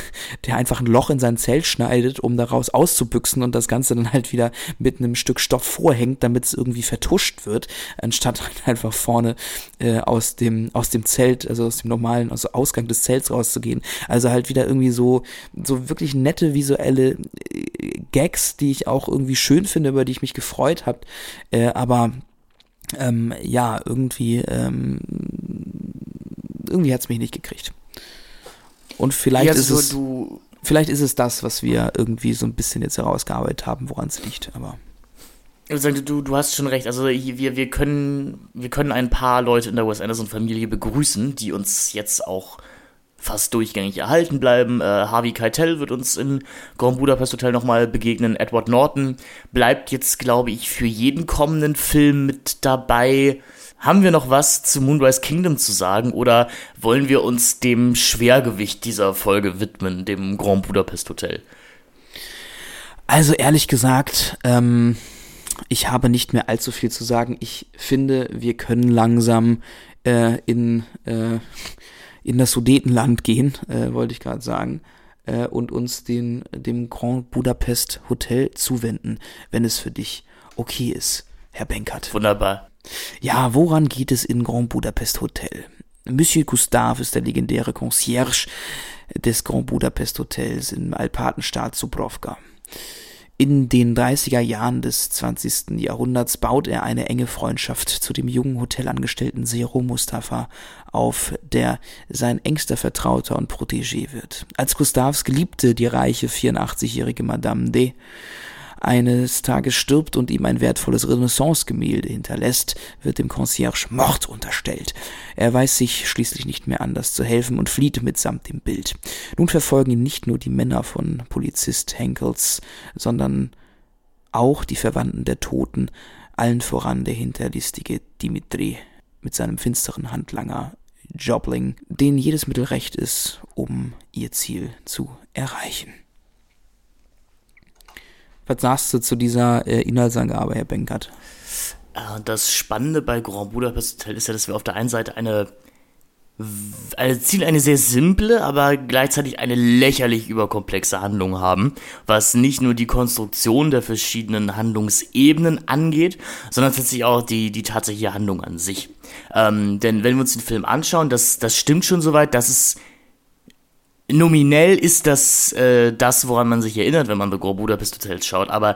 der einfach ein Loch in sein Zelt schneidet, um daraus auszubüchsen und das Ganze dann halt wieder mit einem Stück Stoff vorhängt, damit es irgendwie vertuscht wird, anstatt halt einfach vorne äh, aus dem aus dem Zelt, also aus dem normalen, also Ausgang des Zelts rauszugehen. Also halt wieder irgendwie so, so wirklich nette visuelle äh, Gags, die ich auch irgendwie schön finde, über die ich mich gefreut habe. Äh, aber ähm, ja, irgendwie, ähm, irgendwie hat es mich nicht gekriegt. Und vielleicht ist so, es. Du vielleicht ist es das, was wir irgendwie so ein bisschen jetzt herausgearbeitet haben, woran es liegt, aber. Du, du hast schon recht. Also wir, wir, können, wir können ein paar Leute in der Wes Anderson-Familie begrüßen, die uns jetzt auch fast durchgängig erhalten bleiben. Äh, Harvey Keitel wird uns in Grand Budapest Hotel nochmal begegnen. Edward Norton bleibt jetzt, glaube ich, für jeden kommenden Film mit dabei. Haben wir noch was zu Moonrise Kingdom zu sagen oder wollen wir uns dem Schwergewicht dieser Folge widmen, dem Grand Budapest Hotel? Also ehrlich gesagt, ähm, ich habe nicht mehr allzu viel zu sagen. Ich finde, wir können langsam äh, in, äh, in das Sudetenland gehen, äh, wollte ich gerade sagen, äh, und uns den, dem Grand Budapest Hotel zuwenden, wenn es für dich okay ist, Herr Benkert. Wunderbar. Ja, woran geht es in Grand Budapest Hotel? Monsieur Gustave ist der legendäre Concierge des Grand Budapest Hotels im Alpatenstaat Subrovka. In den 30er Jahren des 20. Jahrhunderts baut er eine enge Freundschaft zu dem jungen Hotelangestellten Zero Mustafa auf, der sein engster Vertrauter und Protégé wird. Als Gustavs Geliebte, die reiche 84-jährige Madame D., eines Tages stirbt und ihm ein wertvolles Renaissance-Gemälde hinterlässt, wird dem Concierge Mord unterstellt. Er weiß sich schließlich nicht mehr anders zu helfen und flieht mitsamt dem Bild. Nun verfolgen ihn nicht nur die Männer von Polizist Henkels, sondern auch die Verwandten der Toten, allen voran der hinterlistige Dimitri mit seinem finsteren Handlanger Jobling, denen jedes Mittel recht ist, um ihr Ziel zu erreichen. Was sagst du zu dieser äh, Inhaltsangabe, Herr Benkert? Äh, das Spannende bei Grand Budapest Hotel ist ja, dass wir auf der einen Seite eine, eine Ziel eine sehr simple, aber gleichzeitig eine lächerlich überkomplexe Handlung haben, was nicht nur die Konstruktion der verschiedenen Handlungsebenen angeht, sondern tatsächlich auch die, die tatsächliche Handlung an sich. Ähm, denn wenn wir uns den Film anschauen, das, das stimmt schon soweit, dass es nominell ist das äh, das, woran man sich erinnert, wenn man The Grand Budapest Hotels schaut, aber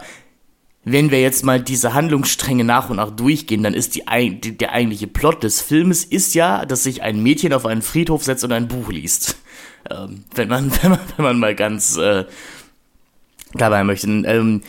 wenn wir jetzt mal diese Handlungsstränge nach und nach durchgehen, dann ist die, die, der eigentliche Plot des Filmes ist ja, dass sich ein Mädchen auf einen Friedhof setzt und ein Buch liest. Ähm, wenn, man, wenn, man, wenn man mal ganz äh, dabei möchte. Ähm,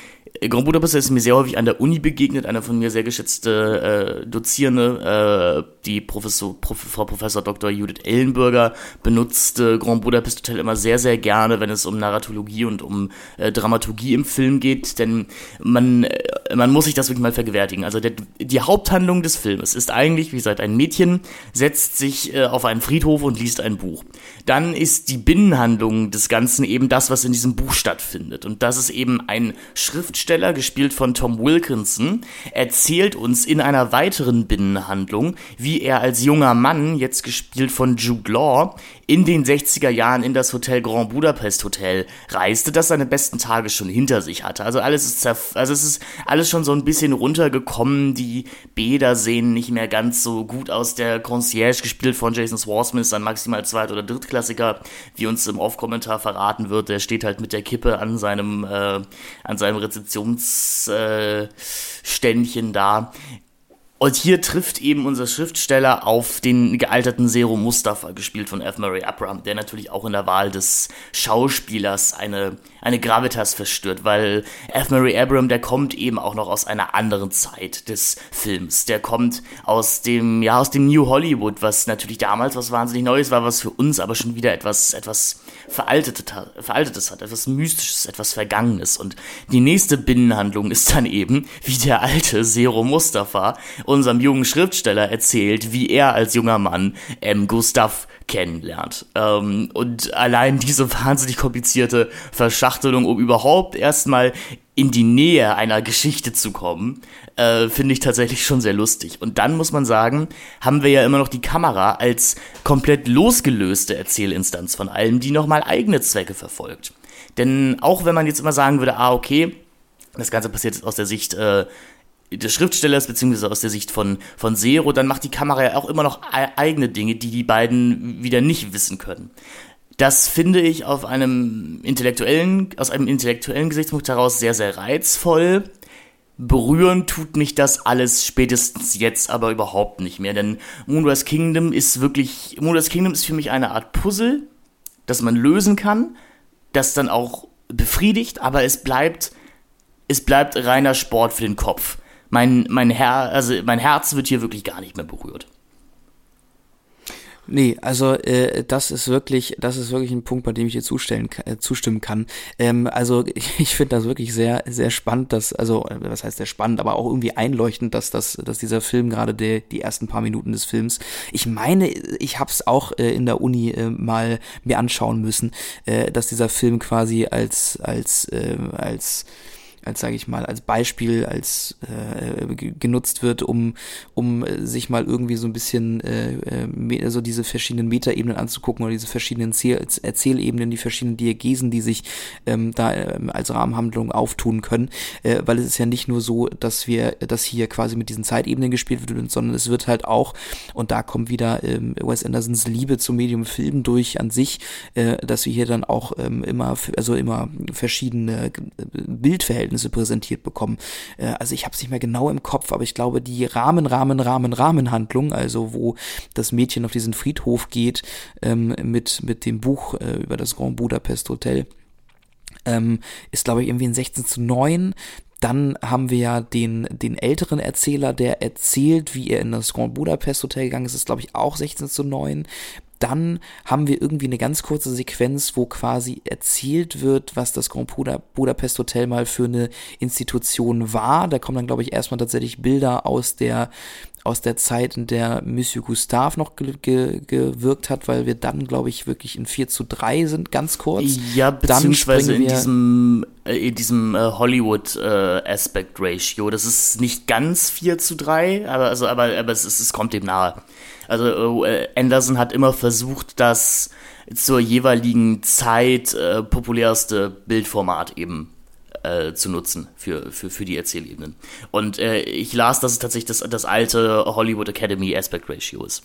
Grand Budapest ist mir sehr häufig an der Uni begegnet, eine von mir sehr geschätzte äh, Dozierende, äh, die Professor, Prof, Frau Professor Dr. Judith Ellenberger benutzt äh, Grand Budapest Hotel immer sehr, sehr gerne, wenn es um Narratologie und um äh, Dramaturgie im Film geht, denn man, äh, man muss sich das wirklich mal vergewärtigen. Also der, die Haupthandlung des Filmes ist eigentlich, wie gesagt, ein Mädchen setzt sich äh, auf einen Friedhof und liest ein Buch. Dann ist die Binnenhandlung des Ganzen eben das, was in diesem Buch stattfindet. Und das ist eben ein Schriftsteller, Schriftsteller, gespielt von Tom Wilkinson, erzählt uns in einer weiteren Binnenhandlung, wie er als junger Mann, jetzt gespielt von Jude Law, in den 60er Jahren in das Hotel Grand Budapest Hotel reiste, das seine besten Tage schon hinter sich hatte. Also alles ist also es ist alles schon so ein bisschen runtergekommen, die Bäder sehen nicht mehr ganz so gut aus. Der Concierge, gespielt von Jason Swartzman, ist ein maximal Zweit- oder Drittklassiker, wie uns im Off-Kommentar verraten wird. Der steht halt mit der Kippe an seinem, äh, an seinem Rezeptionsständchen äh, da. Und hier trifft eben unser Schriftsteller auf den gealterten Zero Mustafa, gespielt von F. Murray Abraham, der natürlich auch in der Wahl des Schauspielers eine, eine Gravitas verstört, weil F. Murray Abraham, der kommt eben auch noch aus einer anderen Zeit des Films. Der kommt aus dem, ja, aus dem New Hollywood, was natürlich damals was wahnsinnig Neues war, was für uns aber schon wieder etwas, etwas Veraltetes, Veraltetes hat, etwas Mystisches, etwas Vergangenes. Und die nächste Binnenhandlung ist dann eben, wie der alte Zero Mustafa unserem jungen Schriftsteller erzählt, wie er als junger Mann ähm, Gustav kennenlernt. Ähm, und allein diese wahnsinnig komplizierte Verschachtelung, um überhaupt erstmal in die Nähe einer Geschichte zu kommen, äh, finde ich tatsächlich schon sehr lustig. Und dann muss man sagen, haben wir ja immer noch die Kamera als komplett losgelöste Erzählinstanz von allem, die nochmal eigene Zwecke verfolgt. Denn auch wenn man jetzt immer sagen würde, ah, okay, das Ganze passiert jetzt aus der Sicht äh, des Schriftstellers, beziehungsweise aus der Sicht von, von Zero, dann macht die Kamera ja auch immer noch eigene Dinge, die die beiden wieder nicht wissen können. Das finde ich auf einem intellektuellen, aus einem intellektuellen Gesichtspunkt heraus sehr, sehr reizvoll. Berühren tut mich das alles spätestens jetzt aber überhaupt nicht mehr, denn Moonrise Kingdom ist wirklich, Moonrise Kingdom ist für mich eine Art Puzzle, das man lösen kann, das dann auch befriedigt, aber es bleibt, es bleibt reiner Sport für den Kopf mein, mein, Her also mein Herz wird hier wirklich gar nicht mehr berührt. Nee, also äh, das ist wirklich, das ist wirklich ein Punkt, bei dem ich dir zustellen, äh, zustimmen kann. Ähm, also ich, finde das wirklich sehr, sehr spannend, dass, also äh, was heißt sehr spannend, aber auch irgendwie einleuchtend, dass das, dass dieser Film gerade die, die ersten paar Minuten des Films. Ich meine, ich habe es auch äh, in der Uni äh, mal mir anschauen müssen, äh, dass dieser Film quasi als als äh, als als sage ich mal, als Beispiel, als äh, genutzt wird, um, um sich mal irgendwie so ein bisschen äh, äh so diese verschiedenen Metaebenen anzugucken oder diese verschiedenen Erzähl Erzählebenen, die verschiedenen Diagesen, die sich ähm, da äh, als Rahmenhandlung auftun können, äh, weil es ist ja nicht nur so, dass wir, dass hier quasi mit diesen Zeitebenen gespielt wird, sondern es wird halt auch, und da kommt wieder ähm, Wes Andersons Liebe zum Medium Film durch an sich, äh, dass wir hier dann auch ähm, immer, also immer verschiedene äh, Bildverhältnisse Ergebnisse präsentiert bekommen. Äh, also ich habe es nicht mehr genau im Kopf, aber ich glaube, die Rahmen, Rahmen, Rahmen, Rahmenhandlung, also wo das Mädchen auf diesen Friedhof geht ähm, mit, mit dem Buch äh, über das Grand Budapest Hotel, ähm, ist, glaube ich, irgendwie in 16 zu 9. Dann haben wir ja den, den älteren Erzähler, der erzählt, wie er in das Grand Budapest Hotel gegangen ist, ist, glaube ich, auch 16 zu 9 dann haben wir irgendwie eine ganz kurze Sequenz, wo quasi erzählt wird, was das Grand Budapest Hotel mal für eine Institution war. Da kommen dann, glaube ich, erstmal tatsächlich Bilder aus der aus der Zeit, in der Monsieur Gustave noch ge ge gewirkt hat, weil wir dann, glaube ich, wirklich in 4 zu 3 sind, ganz kurz. Ja, beziehungsweise in diesem, äh, in diesem äh, Hollywood äh, Aspect Ratio. Das ist nicht ganz 4 zu 3, aber, also, aber, aber es, es, es kommt dem nahe. Also äh, Anderson hat immer versucht, das zur jeweiligen Zeit äh, populärste Bildformat eben äh, zu nutzen für, für, für die Erzählebenen. Und äh, ich las, dass es tatsächlich das, das alte Hollywood Academy Aspect Ratio ist.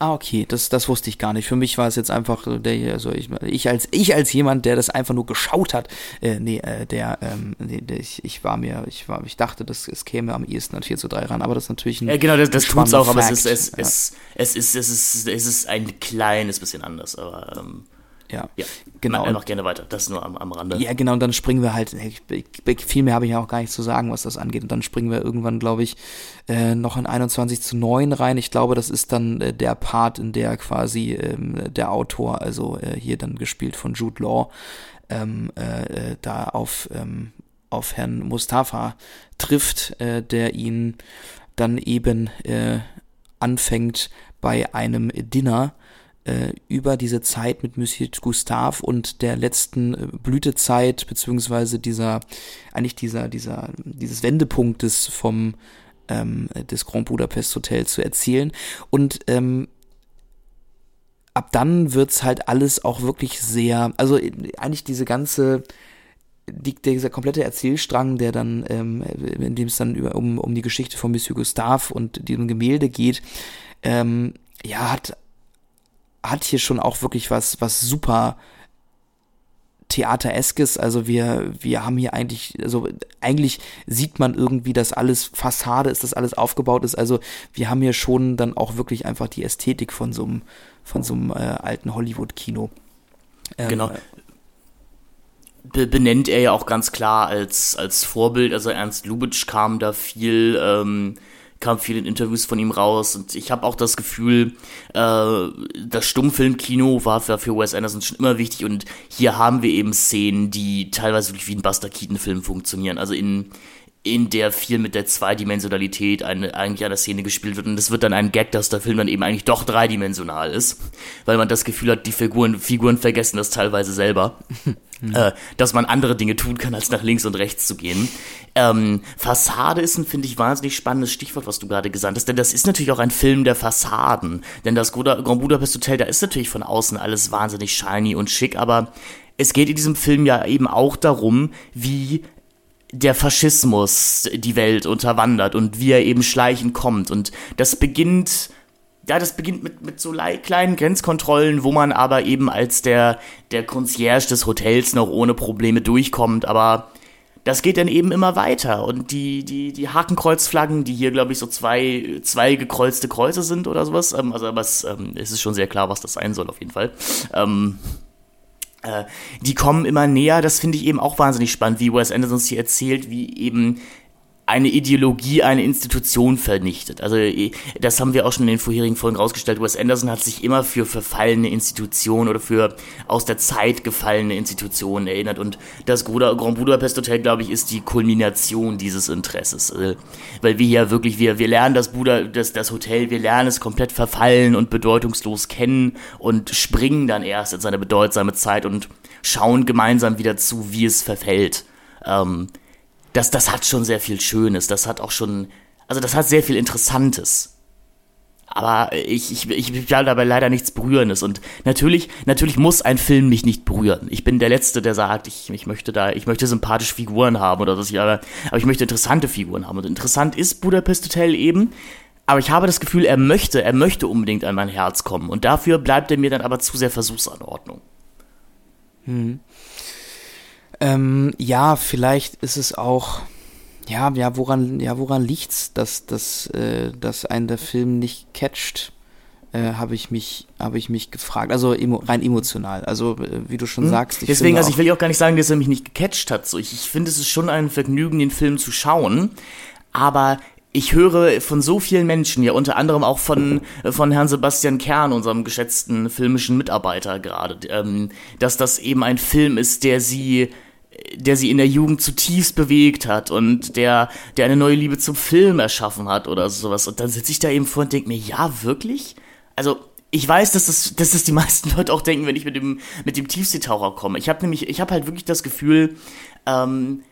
Ah, okay, das, das wusste ich gar nicht. Für mich war es jetzt einfach der, also ich, ich als ich als jemand, der das einfach nur geschaut hat, äh, nee, äh, der, ähm, nee, der, ich, ich war mir, ich war, ich dachte, das es käme am ehesten an 4 zu 3 ran, aber das ist natürlich ein. Ja, genau, das, das tut's auch, Fact. aber es ist, es, ja. es, es, ist, es ist, es ist ein kleines bisschen anders, aber ähm, ja, ja. genau. Mach noch gerne weiter. Das ist nur am, am Rande. Ja, genau. Und dann springen wir halt. Viel mehr habe ich ja auch gar nicht zu sagen, was das angeht. Und dann springen wir irgendwann, glaube ich, äh, noch in 21 zu 9 rein. Ich glaube, das ist dann äh, der Part, in der quasi ähm, der Autor, also äh, hier dann gespielt von Jude Law, ähm, äh, äh, da auf, ähm, auf Herrn Mustafa trifft, äh, der ihn dann eben anfängt bei einem Dinner äh, über diese Zeit mit Monsieur Gustave und der letzten äh, Blütezeit, beziehungsweise dieser, eigentlich dieser, dieser, dieses Wendepunktes vom, ähm, des Grand Budapest Hotel zu erzählen. Und ähm, ab dann wird's halt alles auch wirklich sehr, also äh, eigentlich diese ganze, die, dieser komplette Erzählstrang, der dann, ähm, in dem es dann über, um, um die Geschichte von Monsieur Gustave und diesem Gemälde geht, ähm, ja, hat hat hier schon auch wirklich was, was super Theatereskes. Also wir, wir haben hier eigentlich, also eigentlich sieht man irgendwie, dass alles Fassade ist, dass alles aufgebaut ist. Also wir haben hier schon dann auch wirklich einfach die Ästhetik von so einem, von so einem äh, alten Hollywood-Kino. Ähm, genau. Be benennt er ja auch ganz klar als, als Vorbild. Also Ernst Lubitsch kam da viel ähm, kam viel in Interviews von ihm raus und ich habe auch das Gefühl, äh, das Stummfilmkino war für, für Wes Anderson schon immer wichtig und hier haben wir eben Szenen, die teilweise wirklich wie ein Buster Keaton-Film funktionieren. Also in in der viel mit der Zweidimensionalität eine, eigentlich an der Szene gespielt wird. Und es wird dann ein Gag, dass der Film dann eben eigentlich doch dreidimensional ist, weil man das Gefühl hat, die Figuren, Figuren vergessen das teilweise selber. Mhm. Äh, dass man andere Dinge tun kann, als nach links und rechts zu gehen. Ähm, Fassade ist ein, finde ich, wahnsinnig spannendes Stichwort, was du gerade gesagt hast, denn das ist natürlich auch ein Film der Fassaden. Denn das Grand Budapest Hotel, da ist natürlich von außen alles wahnsinnig shiny und schick, aber es geht in diesem Film ja eben auch darum, wie der Faschismus die Welt unterwandert und wie er eben schleichend kommt. Und das beginnt, ja, das beginnt mit, mit so kleinen Grenzkontrollen, wo man aber eben als der, der Concierge des Hotels noch ohne Probleme durchkommt, aber das geht dann eben immer weiter. Und die, die, die Hakenkreuzflaggen, die hier, glaube ich, so zwei, zwei gekreuzte Kreuze sind oder sowas, ähm, also aber es, ähm, es ist schon sehr klar, was das sein soll, auf jeden Fall. Ähm, äh, die kommen immer näher, das finde ich eben auch wahnsinnig spannend, wie Wes Anderson hier erzählt, wie eben eine Ideologie, eine Institution vernichtet. Also das haben wir auch schon in den vorherigen Folgen rausgestellt. Wes Anderson hat sich immer für verfallene Institutionen oder für aus der Zeit gefallene Institutionen erinnert. Und das Grand Budapest Hotel, glaube ich, ist die Kulmination dieses Interesses. Also, weil wir hier wirklich, wir, wir lernen das, Buda, das, das Hotel, wir lernen es komplett verfallen und bedeutungslos kennen und springen dann erst in seine bedeutsame Zeit und schauen gemeinsam wieder zu, wie es verfällt. Ähm, das, das hat schon sehr viel Schönes, das hat auch schon, also das hat sehr viel Interessantes. Aber ich, ich, ich habe dabei leider nichts Berührendes. Und natürlich, natürlich muss ein Film mich nicht berühren. Ich bin der Letzte, der sagt, ich, ich möchte da, ich möchte sympathische Figuren haben oder so, aber, aber ich möchte interessante Figuren haben. Und interessant ist Budapest Hotel eben. Aber ich habe das Gefühl, er möchte, er möchte unbedingt an mein Herz kommen. Und dafür bleibt er mir dann aber zu sehr Versuchsanordnung. Hm. Ähm, ja, vielleicht ist es auch, ja, ja, woran, ja, woran liegt's, dass, dass, äh, dass ein der Film nicht catcht? Äh, habe ich mich habe ich mich gefragt also emo, rein emotional also äh, wie du schon hm. sagst deswegen also ich will ja auch gar nicht sagen dass er mich nicht gecatcht hat so ich, ich finde es ist schon ein Vergnügen den Film zu schauen aber ich höre von so vielen Menschen, ja unter anderem auch von, von Herrn Sebastian Kern, unserem geschätzten filmischen Mitarbeiter gerade, ähm, dass das eben ein Film ist, der sie der sie in der Jugend zutiefst bewegt hat und der, der eine neue Liebe zum Film erschaffen hat oder sowas. Und dann sitze ich da eben vor und denke mir, ja, wirklich? Also, ich weiß, dass das, dass das die meisten Leute auch denken, wenn ich mit dem, mit dem Tiefseetaucher komme. Ich habe nämlich, ich habe halt wirklich das Gefühl, ähm,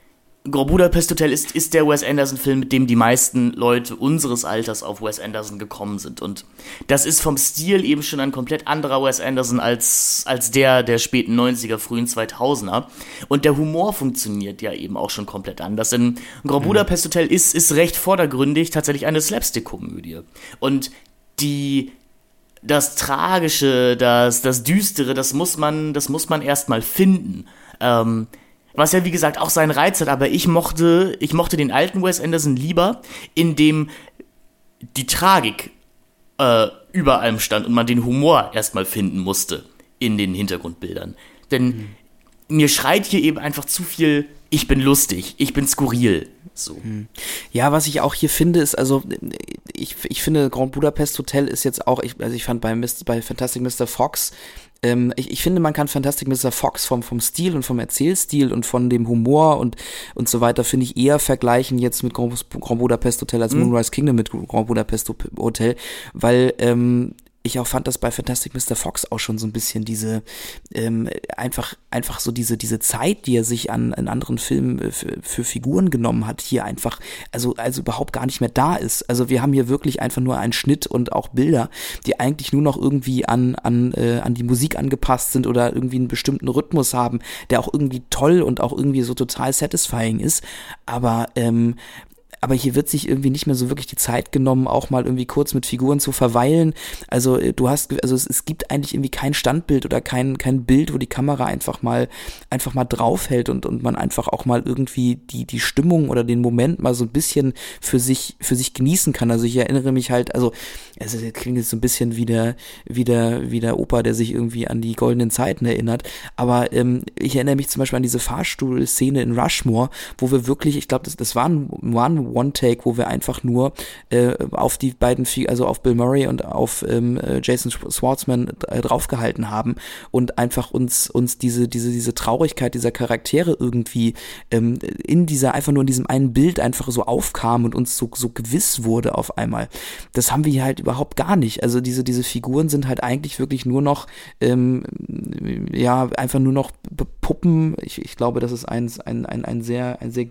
Grand Budapest Hotel ist, ist der Wes Anderson-Film, mit dem die meisten Leute unseres Alters auf Wes Anderson gekommen sind. Und das ist vom Stil eben schon ein komplett anderer Wes Anderson als, als der der späten 90er, frühen 2000er. Und der Humor funktioniert ja eben auch schon komplett anders. Denn Grand mhm. Budapest Hotel ist, ist recht vordergründig tatsächlich eine Slapstick-Komödie. Und die, das Tragische, das, das Düstere, das muss man, das muss man erstmal finden. Ähm, was ja wie gesagt auch seinen Reiz hat, aber ich mochte, ich mochte den alten Wes Anderson lieber, in dem die Tragik äh, über allem stand und man den Humor erstmal finden musste in den Hintergrundbildern. Denn mhm. mir schreit hier eben einfach zu viel, ich bin lustig, ich bin skurril. So. Mhm. Ja, was ich auch hier finde, ist, also ich, ich finde, Grand Budapest Hotel ist jetzt auch, ich, also ich fand bei, bei Fantastic Mr. Fox, ähm, ich, ich finde, man kann Fantastic Mr. Fox vom, vom Stil und vom Erzählstil und von dem Humor und, und so weiter, finde ich eher vergleichen jetzt mit Grand, Grand Budapest Hotel als mhm. Moonrise Kingdom mit Grand Budapest Hotel, weil ähm, ich auch fand, dass bei Fantastic Mr. Fox auch schon so ein bisschen diese, ähm, einfach, einfach so diese, diese Zeit, die er sich an, in anderen Filmen äh, für, für Figuren genommen hat, hier einfach, also, also überhaupt gar nicht mehr da ist. Also wir haben hier wirklich einfach nur einen Schnitt und auch Bilder, die eigentlich nur noch irgendwie an, an, äh, an die Musik angepasst sind oder irgendwie einen bestimmten Rhythmus haben, der auch irgendwie toll und auch irgendwie so total satisfying ist. Aber ähm, aber hier wird sich irgendwie nicht mehr so wirklich die Zeit genommen, auch mal irgendwie kurz mit Figuren zu verweilen. Also äh, du hast, also es, es gibt eigentlich irgendwie kein Standbild oder kein, kein Bild, wo die Kamera einfach mal, einfach mal draufhält und, und man einfach auch mal irgendwie die, die Stimmung oder den Moment mal so ein bisschen für sich, für sich genießen kann. Also ich erinnere mich halt, also es klingt jetzt so ein bisschen wie der, wie der, wie der Opa, der sich irgendwie an die goldenen Zeiten erinnert. Aber ähm, ich erinnere mich zum Beispiel an diese Fahrstuhlszene in Rushmore, wo wir wirklich, ich glaube, das, das war ein, war ein One-Take, wo wir einfach nur äh, auf die beiden, also auf Bill Murray und auf ähm, äh, Jason Schwartzman äh, draufgehalten haben und einfach uns, uns diese, diese, diese Traurigkeit dieser Charaktere irgendwie ähm, in dieser, einfach nur in diesem einen Bild einfach so aufkam und uns so, so gewiss wurde auf einmal. Das haben wir hier halt überhaupt gar nicht. Also diese, diese Figuren sind halt eigentlich wirklich nur noch, ähm, ja, einfach nur noch Puppen. Ich, ich glaube, das ist ein, ein, ein, ein sehr, ein sehr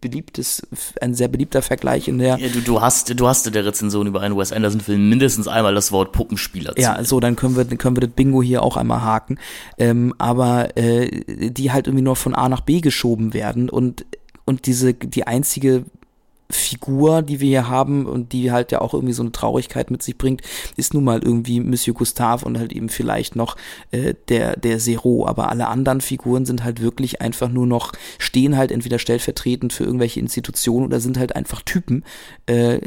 beliebtes, ein sehr beliebter Vergleich in der. Ja, du, du hast, du hast in der Rezension über einen Wes Anderson-Film mindestens einmal das Wort Puppenspieler. Ja, so dann können wir, können wir das Bingo hier auch einmal haken. Ähm, aber äh, die halt irgendwie nur von A nach B geschoben werden und und diese die einzige Figur, die wir hier haben und die halt ja auch irgendwie so eine Traurigkeit mit sich bringt, ist nun mal irgendwie Monsieur Gustave und halt eben vielleicht noch äh, der, der Zero. Aber alle anderen Figuren sind halt wirklich einfach nur noch, stehen halt entweder stellvertretend für irgendwelche Institutionen oder sind halt einfach Typen, äh,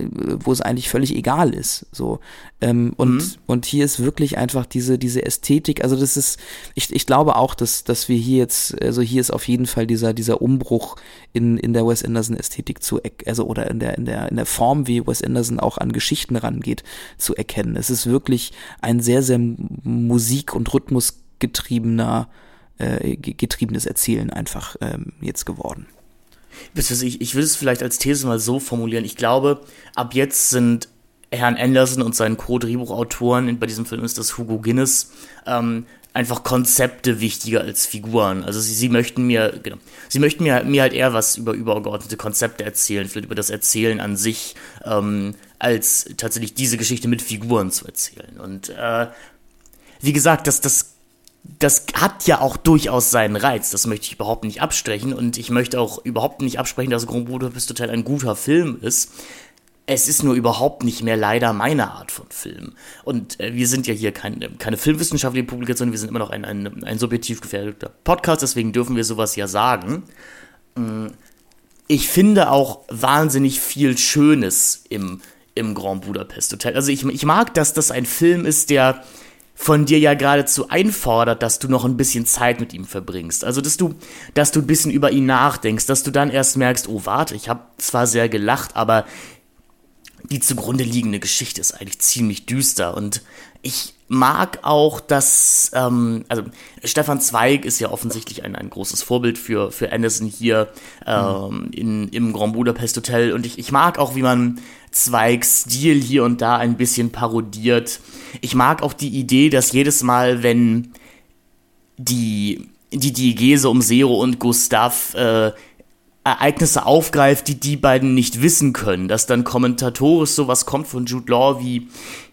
wo es eigentlich völlig egal ist. So. Ähm, und, mhm. und hier ist wirklich einfach diese, diese Ästhetik, also das ist, ich, ich glaube auch, dass, dass wir hier jetzt, also hier ist auf jeden Fall dieser, dieser Umbruch in, in der Wes Anderson Ästhetik zu, also oder in der, in der, in der Form, wie Wes Anderson auch an Geschichten rangeht, zu erkennen. Es ist wirklich ein sehr, sehr Musik- und Rhythmusgetriebener, äh, getriebenes Erzählen einfach ähm, jetzt geworden. Ich, ich würde es vielleicht als These mal so formulieren. Ich glaube, ab jetzt sind Herrn Anderson und seinen Co-Drehbuchautoren, bei diesem Film ist das Hugo Guinness, ähm, einfach Konzepte wichtiger als Figuren. Also sie, sie möchten mir, genau, sie möchten mir, mir halt eher was über übergeordnete Konzepte erzählen, vielleicht über das Erzählen an sich, ähm, als tatsächlich diese Geschichte mit Figuren zu erzählen. Und äh, wie gesagt, das, das das hat ja auch durchaus seinen Reiz, das möchte ich überhaupt nicht absprechen und ich möchte auch überhaupt nicht absprechen, dass Grand Budapest Hotel ein guter Film ist. Es ist nur überhaupt nicht mehr leider meine Art von Film. Und äh, wir sind ja hier kein, keine filmwissenschaftliche Publikation, wir sind immer noch ein, ein, ein subjektiv gefährdeter Podcast, deswegen dürfen wir sowas ja sagen. Mm, ich finde auch wahnsinnig viel Schönes im, im Grand Budapest Hotel. Also ich, ich mag, dass das ein Film ist, der von dir ja geradezu einfordert, dass du noch ein bisschen Zeit mit ihm verbringst. Also, dass du, dass du ein bisschen über ihn nachdenkst, dass du dann erst merkst, oh, warte, ich habe zwar sehr gelacht, aber die zugrunde liegende Geschichte ist eigentlich ziemlich düster. Und ich mag auch, dass, ähm, also Stefan Zweig ist ja offensichtlich ein, ein großes Vorbild für, für Anderson hier ähm, in, im Grand Budapest Hotel. Und ich, ich mag auch, wie man Zweigs Stil hier und da ein bisschen parodiert. Ich mag auch die Idee, dass jedes Mal, wenn die, die Diegese um Zero und Gustav äh, Ereignisse aufgreift, die die beiden nicht wissen können, dass dann kommentatorisch sowas kommt von Jude Law wie,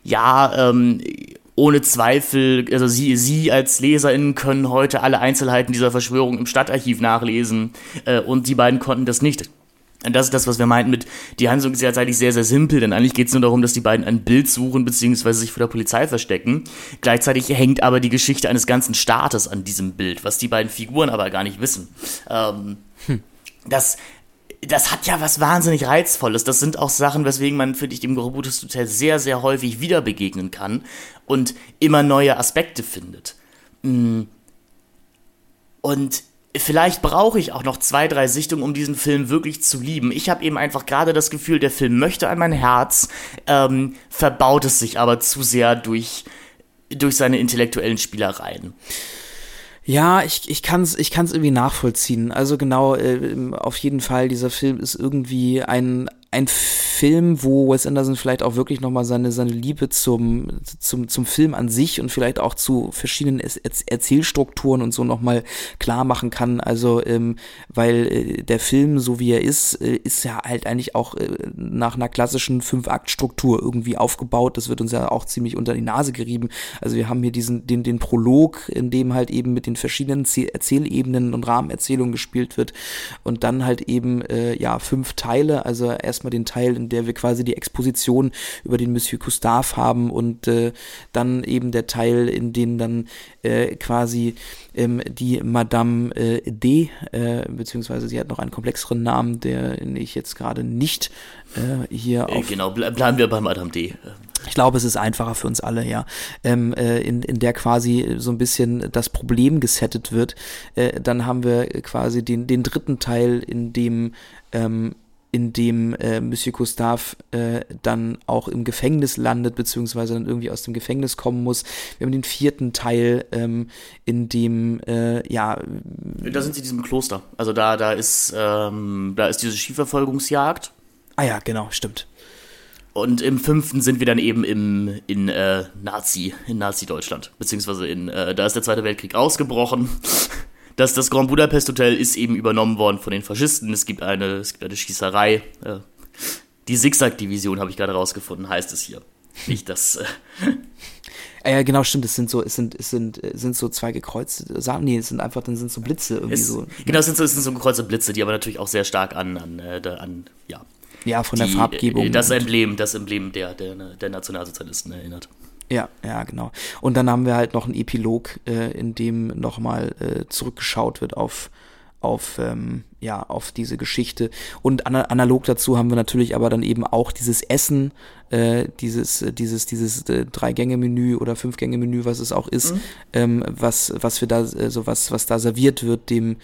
ja, ähm, ohne Zweifel, also sie, sie als LeserInnen können heute alle Einzelheiten dieser Verschwörung im Stadtarchiv nachlesen äh, und die beiden konnten das nicht. Und das ist das, was wir meinten mit, die Handlung ist ja eigentlich sehr, sehr simpel, denn eigentlich geht es nur darum, dass die beiden ein Bild suchen, beziehungsweise sich vor der Polizei verstecken. Gleichzeitig hängt aber die Geschichte eines ganzen Staates an diesem Bild, was die beiden Figuren aber gar nicht wissen. Ähm, hm das, das hat ja was wahnsinnig Reizvolles. Das sind auch Sachen, weswegen man, finde ich, dem Robotus Hotel sehr, sehr häufig wieder begegnen kann und immer neue Aspekte findet. Mm. Und vielleicht brauche ich auch noch zwei, drei Sichtungen, um diesen Film wirklich zu lieben. Ich habe eben einfach gerade das Gefühl, der Film möchte an mein Herz, ähm, verbaut es sich aber zu sehr durch, durch seine intellektuellen Spielereien. Ja, ich, ich kann es ich kann's irgendwie nachvollziehen. Also genau, äh, auf jeden Fall, dieser Film ist irgendwie ein, ein Film, wo Wes Anderson vielleicht auch wirklich nochmal seine, seine Liebe zum, zum, zum Film an sich und vielleicht auch zu verschiedenen Erzählstrukturen und so nochmal klar machen kann. Also, ähm, weil äh, der Film, so wie er ist, äh, ist ja halt eigentlich auch äh, nach einer klassischen Fünf-Akt-Struktur irgendwie aufgebaut. Das wird uns ja auch ziemlich unter die Nase gerieben. Also wir haben hier diesen, den, den Prolog, in dem halt eben mit den verschiedenen Erzählebenen und Rahmenerzählungen gespielt wird und dann halt eben, äh, ja, fünf Teile, also erst erstmal den Teil, in der wir quasi die Exposition über den Monsieur Gustave haben und äh, dann eben der Teil, in dem dann äh, quasi ähm, die Madame äh, D, äh, beziehungsweise sie hat noch einen komplexeren Namen, den ich jetzt gerade nicht äh, hier äh, auf. Genau, bleiben wir bei Madame D. Ich glaube, es ist einfacher für uns alle, ja. Ähm, äh, in, in der quasi so ein bisschen das Problem gesettet wird. Äh, dann haben wir quasi den, den dritten Teil, in dem ähm, in dem äh, Monsieur Gustave äh, dann auch im Gefängnis landet, beziehungsweise dann irgendwie aus dem Gefängnis kommen muss. Wir haben den vierten Teil, ähm, in dem, äh, ja. Da sind sie in diesem Kloster. Also da, da ist, ähm, da ist diese Skiverfolgungsjagd. Ah ja, genau, stimmt. Und im fünften sind wir dann eben im, in äh, Nazi, in Nazi-Deutschland. Beziehungsweise in, äh, da ist der Zweite Weltkrieg ausgebrochen dass das Grand Budapest Hotel ist eben übernommen worden von den Faschisten. Es gibt eine, es gibt eine Schießerei. Äh, die Zigzag-Division habe ich gerade rausgefunden, heißt es hier. Nicht das. Äh ja, genau, stimmt. Es sind so, es sind, es sind, es sind so zwei gekreuzte Sachen. Nee, es sind einfach, dann sind so Blitze irgendwie es, so. Genau, es sind so, es sind so gekreuzte Blitze, die aber natürlich auch sehr stark an, an, äh, an ja. Ja, von die, der Farbgebung. Das Emblem, das Emblem der, der, der Nationalsozialisten erinnert. Ja, ja, genau. Und dann haben wir halt noch einen Epilog, äh, in dem nochmal äh, zurückgeschaut wird auf, auf, ähm, ja, auf diese Geschichte. Und ana analog dazu haben wir natürlich aber dann eben auch dieses Essen, äh, dieses, dieses, dieses äh, Drei-Gänge-Menü oder Fünf-Gänge-Menü, was es auch ist, mhm. ähm, was, was wir da, äh, so was, was da serviert wird, dem,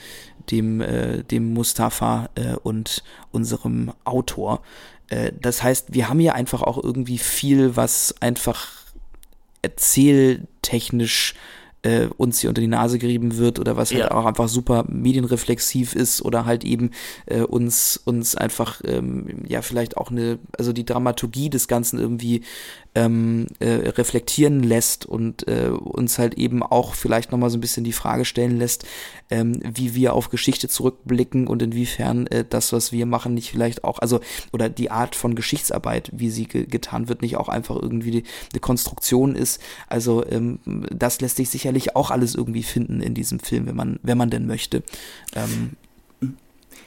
dem, äh, dem Mustafa äh, und unserem Autor. Äh, das heißt, wir haben hier einfach auch irgendwie viel, was einfach erzähltechnisch äh, uns hier unter die Nase gerieben wird oder was halt ja. auch einfach super medienreflexiv ist oder halt eben äh, uns uns einfach ähm, ja vielleicht auch eine also die Dramaturgie des Ganzen irgendwie ähm, äh, reflektieren lässt und äh, uns halt eben auch vielleicht nochmal so ein bisschen die Frage stellen lässt, ähm, wie wir auf Geschichte zurückblicken und inwiefern äh, das, was wir machen, nicht vielleicht auch, also, oder die Art von Geschichtsarbeit, wie sie ge getan wird, nicht auch einfach irgendwie eine Konstruktion ist. Also ähm, das lässt sich sicherlich auch alles irgendwie finden in diesem Film, wenn man, wenn man denn möchte. Ähm,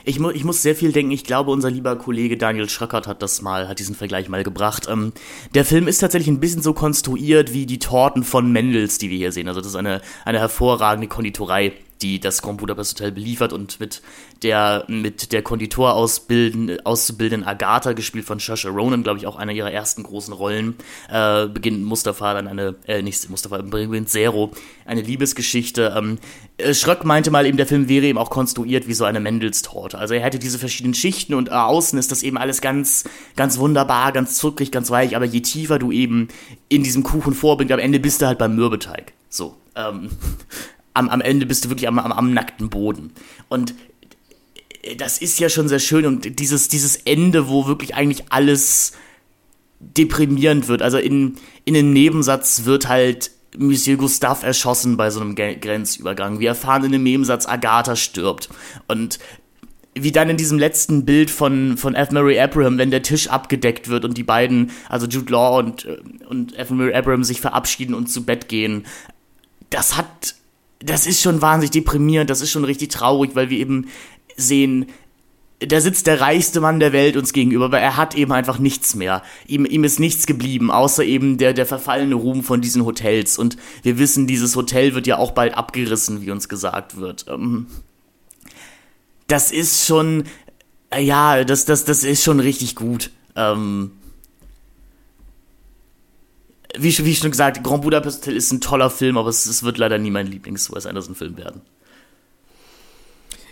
ich, mu ich muss sehr viel denken. Ich glaube, unser lieber Kollege Daniel Schröckert hat das mal, hat diesen Vergleich mal gebracht. Ähm, der Film ist tatsächlich ein bisschen so konstruiert wie die Torten von Mendels, die wir hier sehen. Also das ist eine, eine hervorragende Konditorei die das Grand Budapest Hotel beliefert und mit der mit der Konditor auszubildenden Agatha, gespielt von Saoirse Ronan, glaube ich, auch einer ihrer ersten großen Rollen, äh, beginnt Mustafa dann eine, äh, nicht Mustafa, beginnt Zero, eine Liebesgeschichte. Ähm, äh, Schröck meinte mal eben, der Film wäre eben auch konstruiert wie so eine Mendelstorte. Also er hätte diese verschiedenen Schichten und äh, außen ist das eben alles ganz, ganz wunderbar, ganz zuckrig, ganz weich, aber je tiefer du eben in diesem Kuchen vorbringst, am Ende bist du halt beim Mürbeteig. So. Ähm, am, am Ende bist du wirklich am, am, am nackten Boden. Und das ist ja schon sehr schön und dieses, dieses Ende, wo wirklich eigentlich alles deprimierend wird. Also in, in einem Nebensatz wird halt Monsieur Gustave erschossen bei so einem Grenzübergang. Wir erfahren in dem Nebensatz, Agatha stirbt. Und wie dann in diesem letzten Bild von, von F. Murray Abraham, wenn der Tisch abgedeckt wird und die beiden, also Jude Law und, und F. Murray Abraham sich verabschieden und zu Bett gehen, das hat das ist schon wahnsinnig deprimierend, das ist schon richtig traurig, weil wir eben sehen, da sitzt der reichste Mann der Welt uns gegenüber, aber er hat eben einfach nichts mehr. Ihm, ihm ist nichts geblieben, außer eben der, der verfallene Ruhm von diesen Hotels. Und wir wissen, dieses Hotel wird ja auch bald abgerissen, wie uns gesagt wird. Ähm, das ist schon, ja, das, das, das ist schon richtig gut. Ähm, wie, wie schon gesagt, Grand Budapest Hotel ist ein toller Film, aber es, es wird leider nie mein Lieblings-Wes Anderson-Film werden.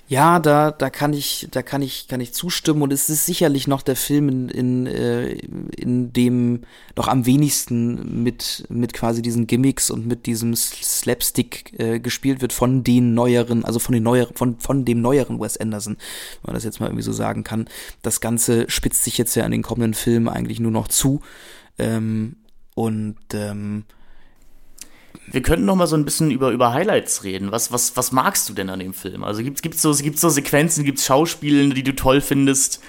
Ja, da, da kann ich, da kann ich, kann ich zustimmen und es ist sicherlich noch der Film, in, in, äh, in dem noch am wenigsten mit, mit quasi diesen Gimmicks und mit diesem Slapstick äh, gespielt wird von den neueren, also von den neueren, von, von dem neueren Wes Anderson, wenn man das jetzt mal irgendwie so sagen kann. Das Ganze spitzt sich jetzt ja an den kommenden Filmen eigentlich nur noch zu. Ähm, und ähm, wir könnten noch mal so ein bisschen über, über Highlights reden. Was, was, was magst du denn an dem Film? Also gibt es so, gibt's so Sequenzen, gibt es Schauspiele, die du toll findest?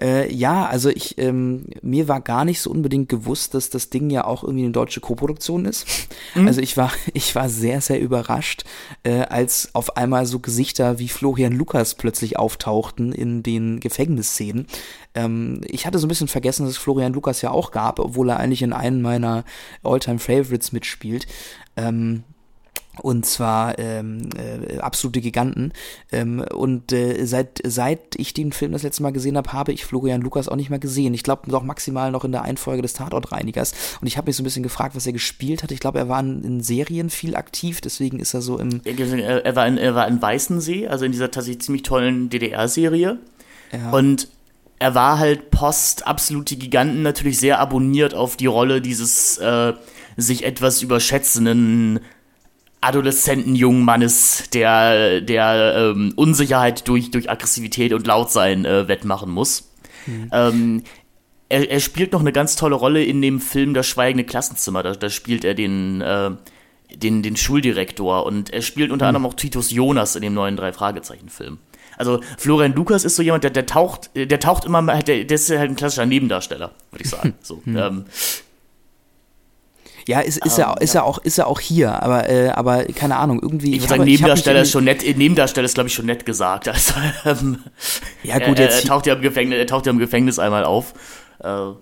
Äh, ja, also ich, ähm, mir war gar nicht so unbedingt gewusst, dass das Ding ja auch irgendwie eine deutsche Koproduktion ist. Mhm. Also ich war, ich war sehr, sehr überrascht, äh, als auf einmal so Gesichter wie Florian Lukas plötzlich auftauchten in den Gefängnisszenen. Ähm, ich hatte so ein bisschen vergessen, dass es Florian Lukas ja auch gab, obwohl er eigentlich in einem meiner Alltime Favorites mitspielt. Ähm, und zwar ähm, äh, absolute Giganten. Ähm, und äh, seit, seit ich den Film das letzte Mal gesehen habe, habe ich Florian Lukas auch nicht mehr gesehen. Ich glaube noch maximal noch in der Einfolge des Tatortreinigers. Und ich habe mich so ein bisschen gefragt, was er gespielt hat. Ich glaube, er war in, in, Serien viel aktiv, deswegen ist er so im. Er, er, war, in, er war in Weißensee, also in dieser tatsächlich ziemlich tollen DDR-Serie. Ja. Und er war halt post absolute Giganten natürlich sehr abonniert auf die Rolle dieses äh, sich etwas überschätzenden adoleszenten jungen Mannes, der, der ähm, Unsicherheit durch, durch Aggressivität und Lautsein äh, wettmachen muss. Mhm. Ähm, er, er, spielt noch eine ganz tolle Rolle in dem Film Das Schweigende Klassenzimmer. Da, da spielt er den, äh, den, den Schuldirektor und er spielt unter mhm. anderem auch Titus Jonas in dem neuen Drei-Fragezeichen-Film. Also Florian Lukas ist so jemand, der, der taucht, der taucht immer, der, der ist halt ein klassischer Nebendarsteller, würde ich sagen. So, mhm. ähm, ja, ist, ist, um, er, ist, ja. er auch, ist er auch hier, aber, äh, aber keine Ahnung, irgendwie. Ich würde sagen, Nebendarsteller ist schon nett, Nebendarsteller ist, glaube ich, schon nett gesagt. Also, ähm, ja, gut, jetzt. Er, er, taucht ja im Gefängnis, er taucht ja im Gefängnis einmal auf. Äh, ja,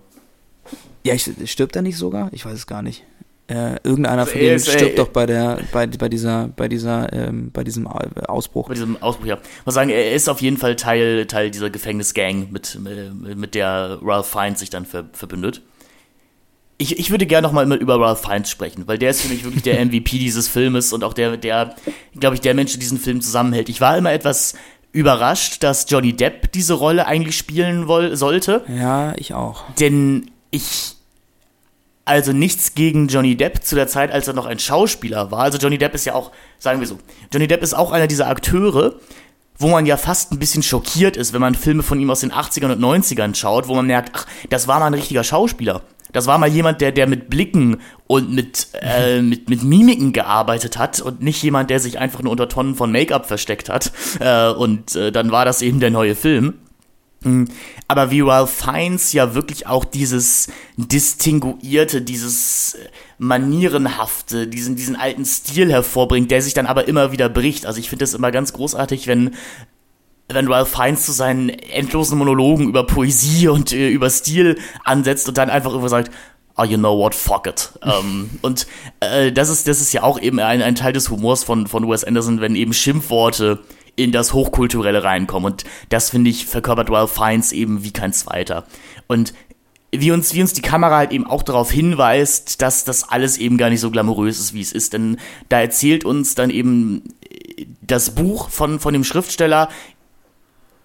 ich, stirbt er nicht sogar? Ich weiß es gar nicht. Äh, irgendeiner Also von denen ist, äh, stirbt äh, doch bei der, bei, bei dieser, bei dieser, ähm, bei diesem Au- Ausbruch. Bei diesem Ausbruch, ja. Ich muss sagen, er ist auf jeden Fall Teil, Teil dieser Gefängnisgang, mit, mit, mit der Ralph Fiennes sich dann ver, verbündet. Ich, ich würde gerne nochmal über Ralph Fiennes sprechen, weil der ist für mich wirklich der MVP dieses Filmes und auch der, der glaube ich, der Mensch, der diesen Film zusammenhält. Ich war immer etwas überrascht, dass Johnny Depp diese Rolle eigentlich spielen woll sollte. Ja, ich auch. Denn ich. Also nichts gegen Johnny Depp zu der Zeit, als er noch ein Schauspieler war. Also Johnny Depp ist ja auch, sagen wir so, Johnny Depp ist auch einer dieser Akteure, wo man ja fast ein bisschen schockiert ist, wenn man Filme von ihm aus den 80ern und 90ern schaut, wo man merkt, ach, das war mal ein richtiger Schauspieler. Das war mal jemand, der, der mit Blicken und mit, äh, mit, mit Mimiken gearbeitet hat und nicht jemand, der sich einfach nur unter Tonnen von Make-up versteckt hat. Äh, und äh, dann war das eben der neue Film. Mm, Aber wie Ralph Fiennes ja wirklich auch dieses distinguierte, dieses äh, manierenhafte, diesen, diesen alten Stil hervorbringt, der sich dann aber immer wieder bricht. Also ich finde es immer ganz großartig, wenn wenn Ralph Fiennes zu seinen endlosen Monologen über Poesie und äh, über Stil ansetzt und dann einfach immer sagt, oh, you know what, fuck it. ähm, und äh, das, ist, das ist ja auch eben ein, ein Teil des Humors von, von Wes Anderson, wenn eben Schimpfworte in das Hochkulturelle reinkommen. Und das, finde ich, verkörpert Ralph Fiennes eben wie kein zweiter. Und wie uns, wie uns die Kamera halt eben auch darauf hinweist, dass das alles eben gar nicht so glamourös ist, wie es ist. Denn da erzählt uns dann eben äh, das Buch von, von dem Schriftsteller,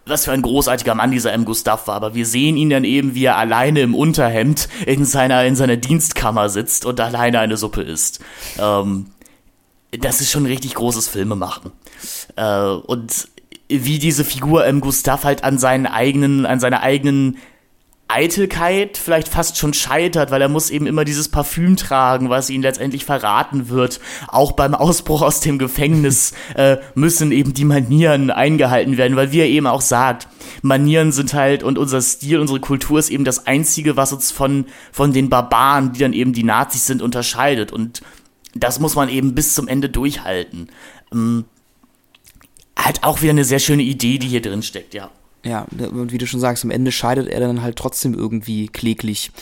was für ein großartiger Mann dieser M. Gustav war, aber wir sehen ihn dann eben, wie er alleine im Unterhemd in seiner, in seiner Dienstkammer sitzt und alleine eine Suppe isst. Ähm, das ist schon richtig großes Filmemachen. Äh, und wie diese Figur M. Gustav halt an seinen eigenen, an seiner eigenen Eitelkeit vielleicht fast schon scheitert, weil er muss eben immer dieses Parfüm tragen, was ihn letztendlich verraten wird. Auch beim Ausbruch aus dem Gefängnis äh, müssen eben die Manieren eingehalten werden, weil wie er eben auch sagt, Manieren sind halt und unser Stil, unsere Kultur ist eben das Einzige, was uns von, von den Barbaren, die dann eben die Nazis sind, unterscheidet. Und das muss man eben bis zum Ende durchhalten. Ähm, halt auch wieder eine sehr schöne Idee, die hier drin steckt, ja. Ja, und wie du schon sagst, am Ende scheidet er dann halt trotzdem irgendwie kläglich.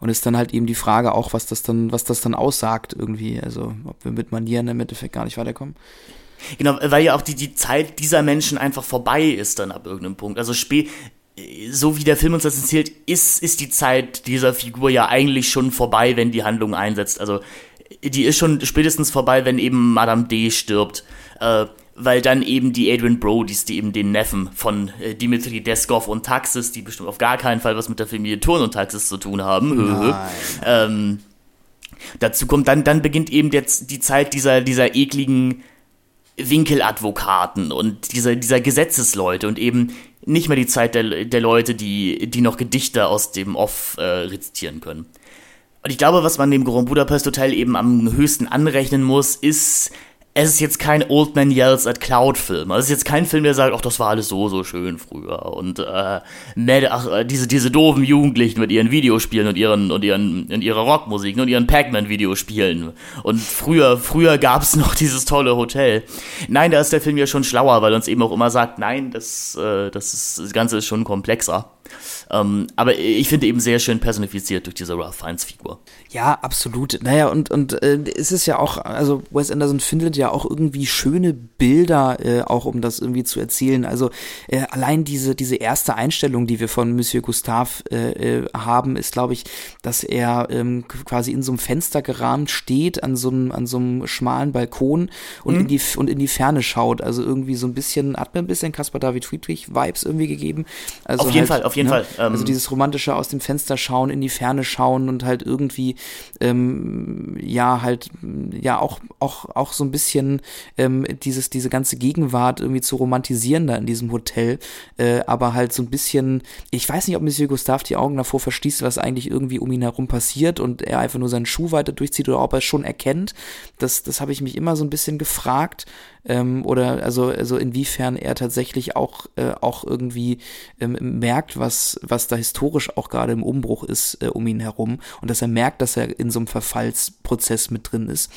Und ist dann halt eben die Frage auch, was das dann, was das dann aussagt irgendwie. Also, ob wir mit Manieren im Endeffekt gar nicht weiterkommen. Genau, weil ja auch die, die Zeit dieser Menschen einfach vorbei ist dann ab irgendeinem Punkt. Also spät, so wie der Film uns das erzählt, ist, ist die Zeit dieser Figur ja eigentlich schon vorbei, wenn die Handlung einsetzt. Also die ist schon spätestens vorbei, wenn eben Madame D stirbt. Äh, weil dann eben die Adrian Brodys, die eben den Neffen von äh, Dimitri Deskov und Taxis, die bestimmt auf gar keinen Fall was mit der Familie Turn und Taxis zu tun haben, ähm, dazu kommt, dann, dann beginnt eben jetzt die Zeit dieser, dieser ekligen Winkeladvokaten und dieser, dieser Gesetzesleute und eben nicht mehr die Zeit der, der Leute, die, die noch Gedichte aus dem Off äh, rezitieren können. Und ich glaube, was man dem Grand Budapest Hotel eben am höchsten anrechnen muss, ist, es ist jetzt kein Old Man Yells at Cloud Film. Also es ist jetzt kein Film, der sagt, ach, das war alles so, so schön früher. Und äh, Mad, ach, äh, diese, diese doofen Jugendlichen mit ihren Videospielen und ihren und ihren und ihrer Rockmusik und ihren Pac-Man-Videospielen. Und früher, früher gab's noch dieses tolle Hotel. Nein, da ist der Film ja schon schlauer, weil uns eben auch immer sagt, nein, das, äh, das, ist, das Ganze ist schon komplexer. Ähm, aber ich finde eben sehr schön personifiziert durch diese Ralph Fiennes Figur. Ja, absolut. Naja, und, und äh, es ist ja auch, also Wes Anderson findet ja auch irgendwie schöne Bilder, äh, auch um das irgendwie zu erzählen. Also äh, allein diese, diese erste Einstellung, die wir von Monsieur Gustave äh, äh, haben, ist, glaube ich, dass er ähm, quasi in so einem Fenster gerahmt steht, an so einem, an so einem schmalen Balkon und, Mhm. in die, und in die Ferne schaut. Also irgendwie so ein bisschen, hat mir ein bisschen Caspar David Friedrich-Vibes irgendwie gegeben. Also Auf jeden Fall, auf jeden Fall. Ähm, also dieses romantische aus dem Fenster schauen, in die Ferne schauen und halt irgendwie ähm, ja halt ja auch auch auch so ein bisschen ähm, dieses diese ganze Gegenwart irgendwie zu romantisieren da in diesem Hotel, äh, aber halt so ein bisschen ich weiß nicht, ob Monsieur Gustave die Augen davor verschließt, was eigentlich irgendwie um ihn herum passiert und er einfach nur seinen Schuh weiter durchzieht oder ob er es schon erkennt. Das das habe ich mich immer so ein bisschen gefragt ähm, oder also also inwiefern er tatsächlich auch äh, auch irgendwie ähm, merkt, was was da historisch auch gerade im Umbruch ist äh, um ihn herum und dass er merkt, dass er in so einem Verfallsprozess mit drin ist.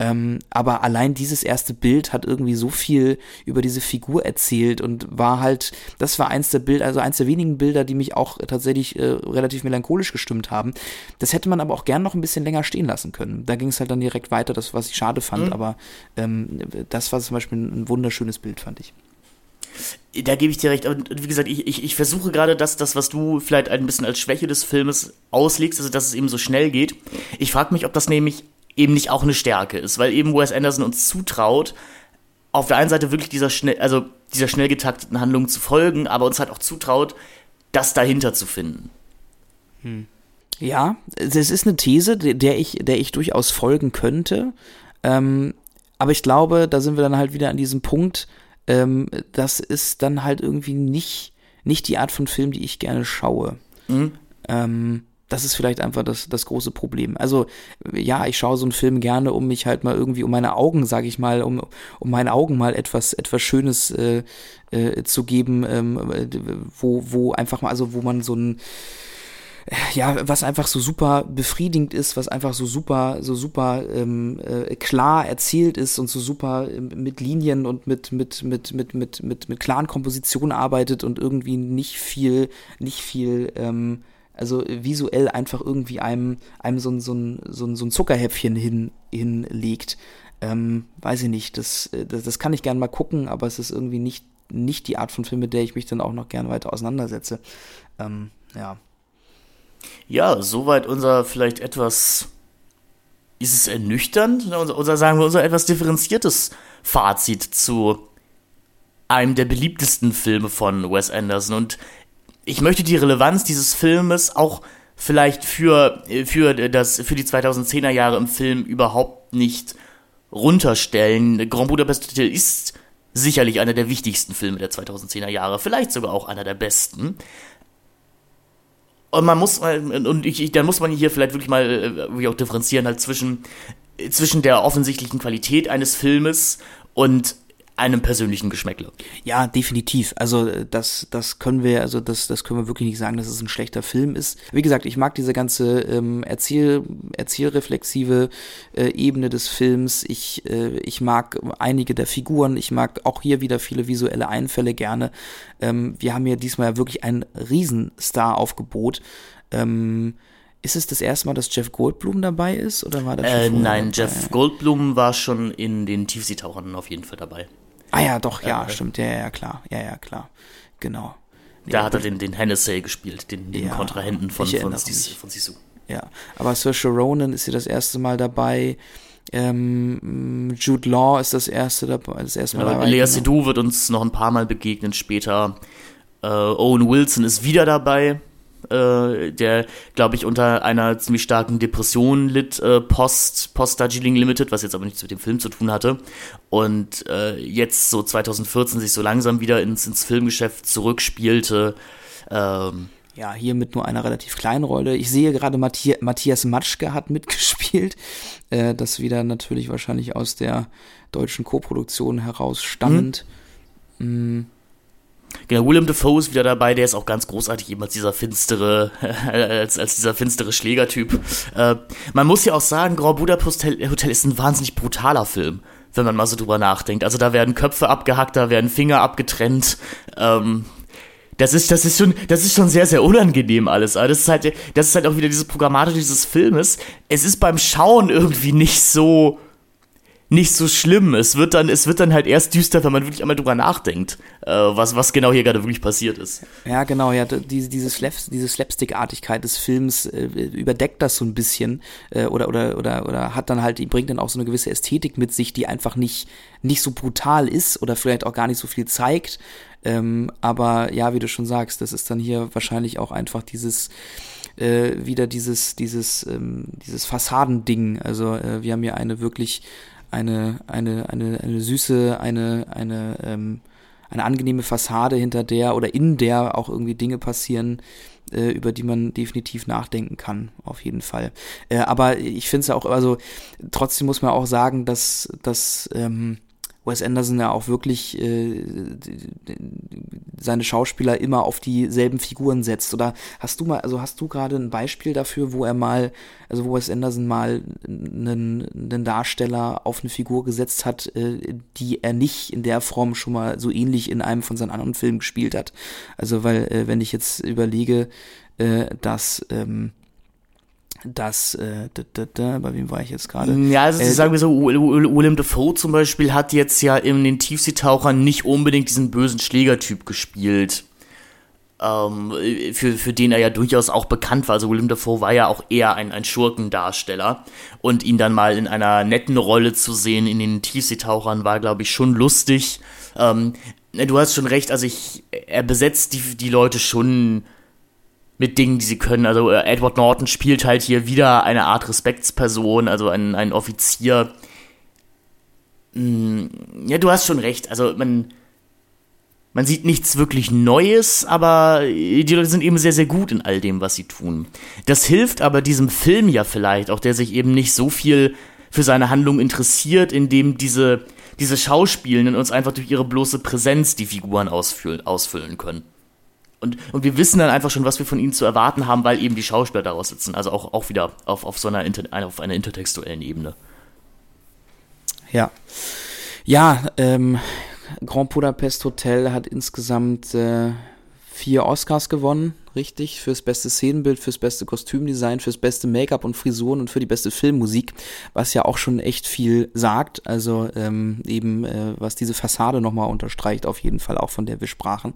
Ähm, aber allein dieses erste Bild hat irgendwie so viel über diese Figur erzählt und war halt, das war eins der Bilder, also eins der wenigen Bilder, die mich auch tatsächlich äh, relativ melancholisch gestimmt haben. Das hätte man aber auch gern noch ein bisschen länger stehen lassen können. Da ging es halt dann direkt weiter, das, was ich schade fand, mhm. aber ähm, das war zum Beispiel ein wunderschönes Bild, fand ich. Da gebe ich dir recht. Und wie gesagt, ich, ich, ich versuche gerade das, das, was du vielleicht ein bisschen als Schwäche des Filmes auslegst, also dass es eben so schnell geht. Ich frage mich, ob das nämlich eben nicht auch eine Stärke ist, weil eben Wes Anderson uns zutraut, auf der einen Seite wirklich dieser schnell, also dieser schnell getakteten Handlung zu folgen, aber uns halt auch zutraut, das dahinter zu finden. Hm. Ja, es ist eine These, der ich, der ich durchaus folgen könnte. Ähm, aber ich glaube, da sind wir dann halt wieder an diesem Punkt, ähm, das ist dann halt irgendwie nicht, nicht die Art von Film, die ich gerne schaue. Mhm. Ähm, das ist vielleicht einfach das, das große Problem. Also ja, ich schaue so einen Film gerne, um mich halt mal irgendwie um meine Augen, sage ich mal, um, um meinen Augen mal etwas etwas Schönes äh, äh, zu geben, ähm, wo wo einfach mal, also wo man so ein ja, was einfach so super befriedigend ist, was einfach so super, so super ähm, äh, klar erzählt ist und so super äh, mit Linien und mit, mit, mit, mit, mit, mit, mit klaren Kompositionen arbeitet und irgendwie nicht viel, nicht viel, ähm, also visuell einfach irgendwie einem, einem so ein, so so so ein Zuckerhäppchen hin, hinlegt. Ähm, weiß ich nicht, das, äh, das, das kann ich gerne mal gucken, aber es ist irgendwie nicht, nicht die Art von Film, mit der ich mich dann auch noch gern weiter auseinandersetze. Ähm, ja. Ja, soweit unser vielleicht etwas, ist es ernüchternd? Oder, oder sagen wir unser etwas differenziertes Fazit zu einem der beliebtesten Filme von Wes Anderson. Und ich möchte die Relevanz dieses Filmes auch vielleicht für, für, das, für die 2010er Jahre im Film überhaupt nicht runterstellen. Grand Budapest Hotel ist sicherlich einer der wichtigsten Filme der 2010er Jahre, vielleicht sogar auch einer der besten. Und man muss mal, und ich, dann muss man hier vielleicht wirklich mal äh, auch differenzieren halt zwischen, zwischen der offensichtlichen Qualität eines Filmes und einem persönlichen Geschmäckle. Ja, definitiv. Also äh, das, das können wir, also das, das können wir wirklich nicht sagen, dass es ein schlechter Film ist. Wie gesagt, ich mag diese ganze ähm, Erzähl, erzählreflexive äh, Ebene des Films. Ich, äh, ich mag einige der Figuren. Ich mag auch hier wieder viele visuelle Einfälle gerne. Ähm, wir haben hier diesmal wirklich ein Riesenstar-Aufgebot. Ähm, ist es das erste Mal, dass Jeff Goldblum dabei ist oder war das äh, Nein, dabei? Jeff Goldblum war schon in den Tiefseetauchern auf jeden Fall dabei. Ah ja, doch, ja, äh, stimmt. Ja, ja, klar. Ja, ja, klar. Genau. Da ja, hat er den, den Hennessy gespielt, den, den ja, Kontrahenten von, von, von Sisu. Ja, aber Saoirse Ronan ist hier das erste Mal dabei. Ähm, Jude Law ist das erste, dabei, das erste Mal ja, dabei. Lea genau. Seydoux wird uns noch ein paar Mal begegnen später. Äh, Owen Wilson ist wieder dabei äh, der, glaube ich, unter einer ziemlich starken Depression litt, äh, post, post Darjeeling Limited, was jetzt aber nichts mit dem Film zu tun hatte. Und äh, jetzt so 2014 sich so langsam wieder ins, ins Filmgeschäft zurückspielte. Ähm, ja, hier mit nur einer relativ kleinen Rolle. Ich sehe gerade, Matthias Matschke hat mitgespielt. Äh, das wieder natürlich wahrscheinlich aus der deutschen Koproduktion heraus stammend. Mhm. Mm. Genau, Willem Dafoe ist wieder dabei, der ist auch ganz großartig, eben als dieser finstere, als, als dieser finstere Schlägertyp. Äh, man muss ja auch sagen, Grand Budapest Hotel ist ein wahnsinnig brutaler Film, wenn man mal so drüber nachdenkt. Also da werden Köpfe abgehackt, da werden Finger abgetrennt. Ähm, das ist, das ist schon, das ist schon sehr, sehr unangenehm alles. Aber das ist halt, das ist halt auch wieder dieses Programmatische dieses Filmes. Es ist beim Schauen irgendwie nicht so, nicht so schlimm. Es wird dann, es wird dann halt erst düster, wenn man wirklich einmal drüber nachdenkt, äh, was, was genau hier gerade wirklich passiert ist. Ja, genau, ja, diese, diese, Slap, diese Slapstick-Artigkeit des Films äh, überdeckt das so ein bisschen äh, oder, oder, oder, oder hat dann halt, bringt dann auch so eine gewisse Ästhetik mit sich, die einfach nicht, nicht so brutal ist oder vielleicht auch gar nicht so viel zeigt. Ähm, aber ja, wie du schon sagst, das ist dann hier wahrscheinlich auch einfach dieses, äh, wieder dieses, dieses, ähm, dieses Fassadending. Also äh, wir haben hier eine wirklich eine, eine, eine, eine süße, eine, eine, ähm, eine angenehme Fassade, hinter der oder in der auch irgendwie Dinge passieren, äh, über die man definitiv nachdenken kann, auf jeden Fall. Äh, aber ich finde es ja auch, also trotzdem muss man auch sagen, dass, dass ähm, Wes Anderson ja auch wirklich äh, seine Schauspieler immer auf dieselben Figuren setzt. Oder hast du mal, also hast du gerade ein Beispiel dafür, wo er mal, also wo Wes Anderson mal einen, einen Darsteller auf eine Figur gesetzt hat, äh, die er nicht in der Form schon mal so ähnlich in einem von seinen anderen Filmen gespielt hat. Also weil, äh, wenn ich jetzt überlege, äh, dass ähm, dass, äh, da, da, da, bei wem war ich jetzt gerade? Ja, also äh, sagen wir so, Willem Dafoe zum Beispiel hat jetzt ja in den Tiefseetauchern nicht unbedingt diesen bösen Schlägertyp gespielt. Ähm, für, für den er ja durchaus auch bekannt war. Also Willem Dafoe war ja auch eher ein, ein Schurkendarsteller. Und ihn dann mal in einer netten Rolle zu sehen in den Tiefseetauchern war, glaube ich, schon lustig. Ähm, du hast schon recht, also ich, er besetzt die, die Leute schon mit Dingen, die sie können. Also äh, Edward Norton spielt halt hier wieder eine Art Respektsperson, also ein, ein Offizier. Hm, ja, du hast schon recht. Also man, man sieht nichts wirklich Neues, aber die Leute sind eben sehr, sehr gut in all dem, was sie tun. Das hilft aber diesem Film ja vielleicht, auch der sich eben nicht so viel für seine Handlung interessiert, indem diese, diese Schauspielenden uns einfach durch ihre bloße Präsenz die Figuren ausfüllen, ausfüllen können. Und, und wir wissen dann einfach schon, was wir von ihnen zu erwarten haben, weil eben die Schauspieler daraus sitzen. Also auch, auch wieder auf, auf so einer, Inter, auf einer intertextuellen Ebene. Ja. Ja, ähm, Grand Budapest Hotel hat insgesamt äh, vier Oscars gewonnen, richtig, fürs beste Szenenbild, fürs beste Kostümdesign, fürs beste Make-up und Frisuren und für die beste Filmmusik, was ja auch schon echt viel sagt, also ähm, eben, äh, was diese Fassade nochmal unterstreicht, auf jeden Fall auch von der wir sprachen.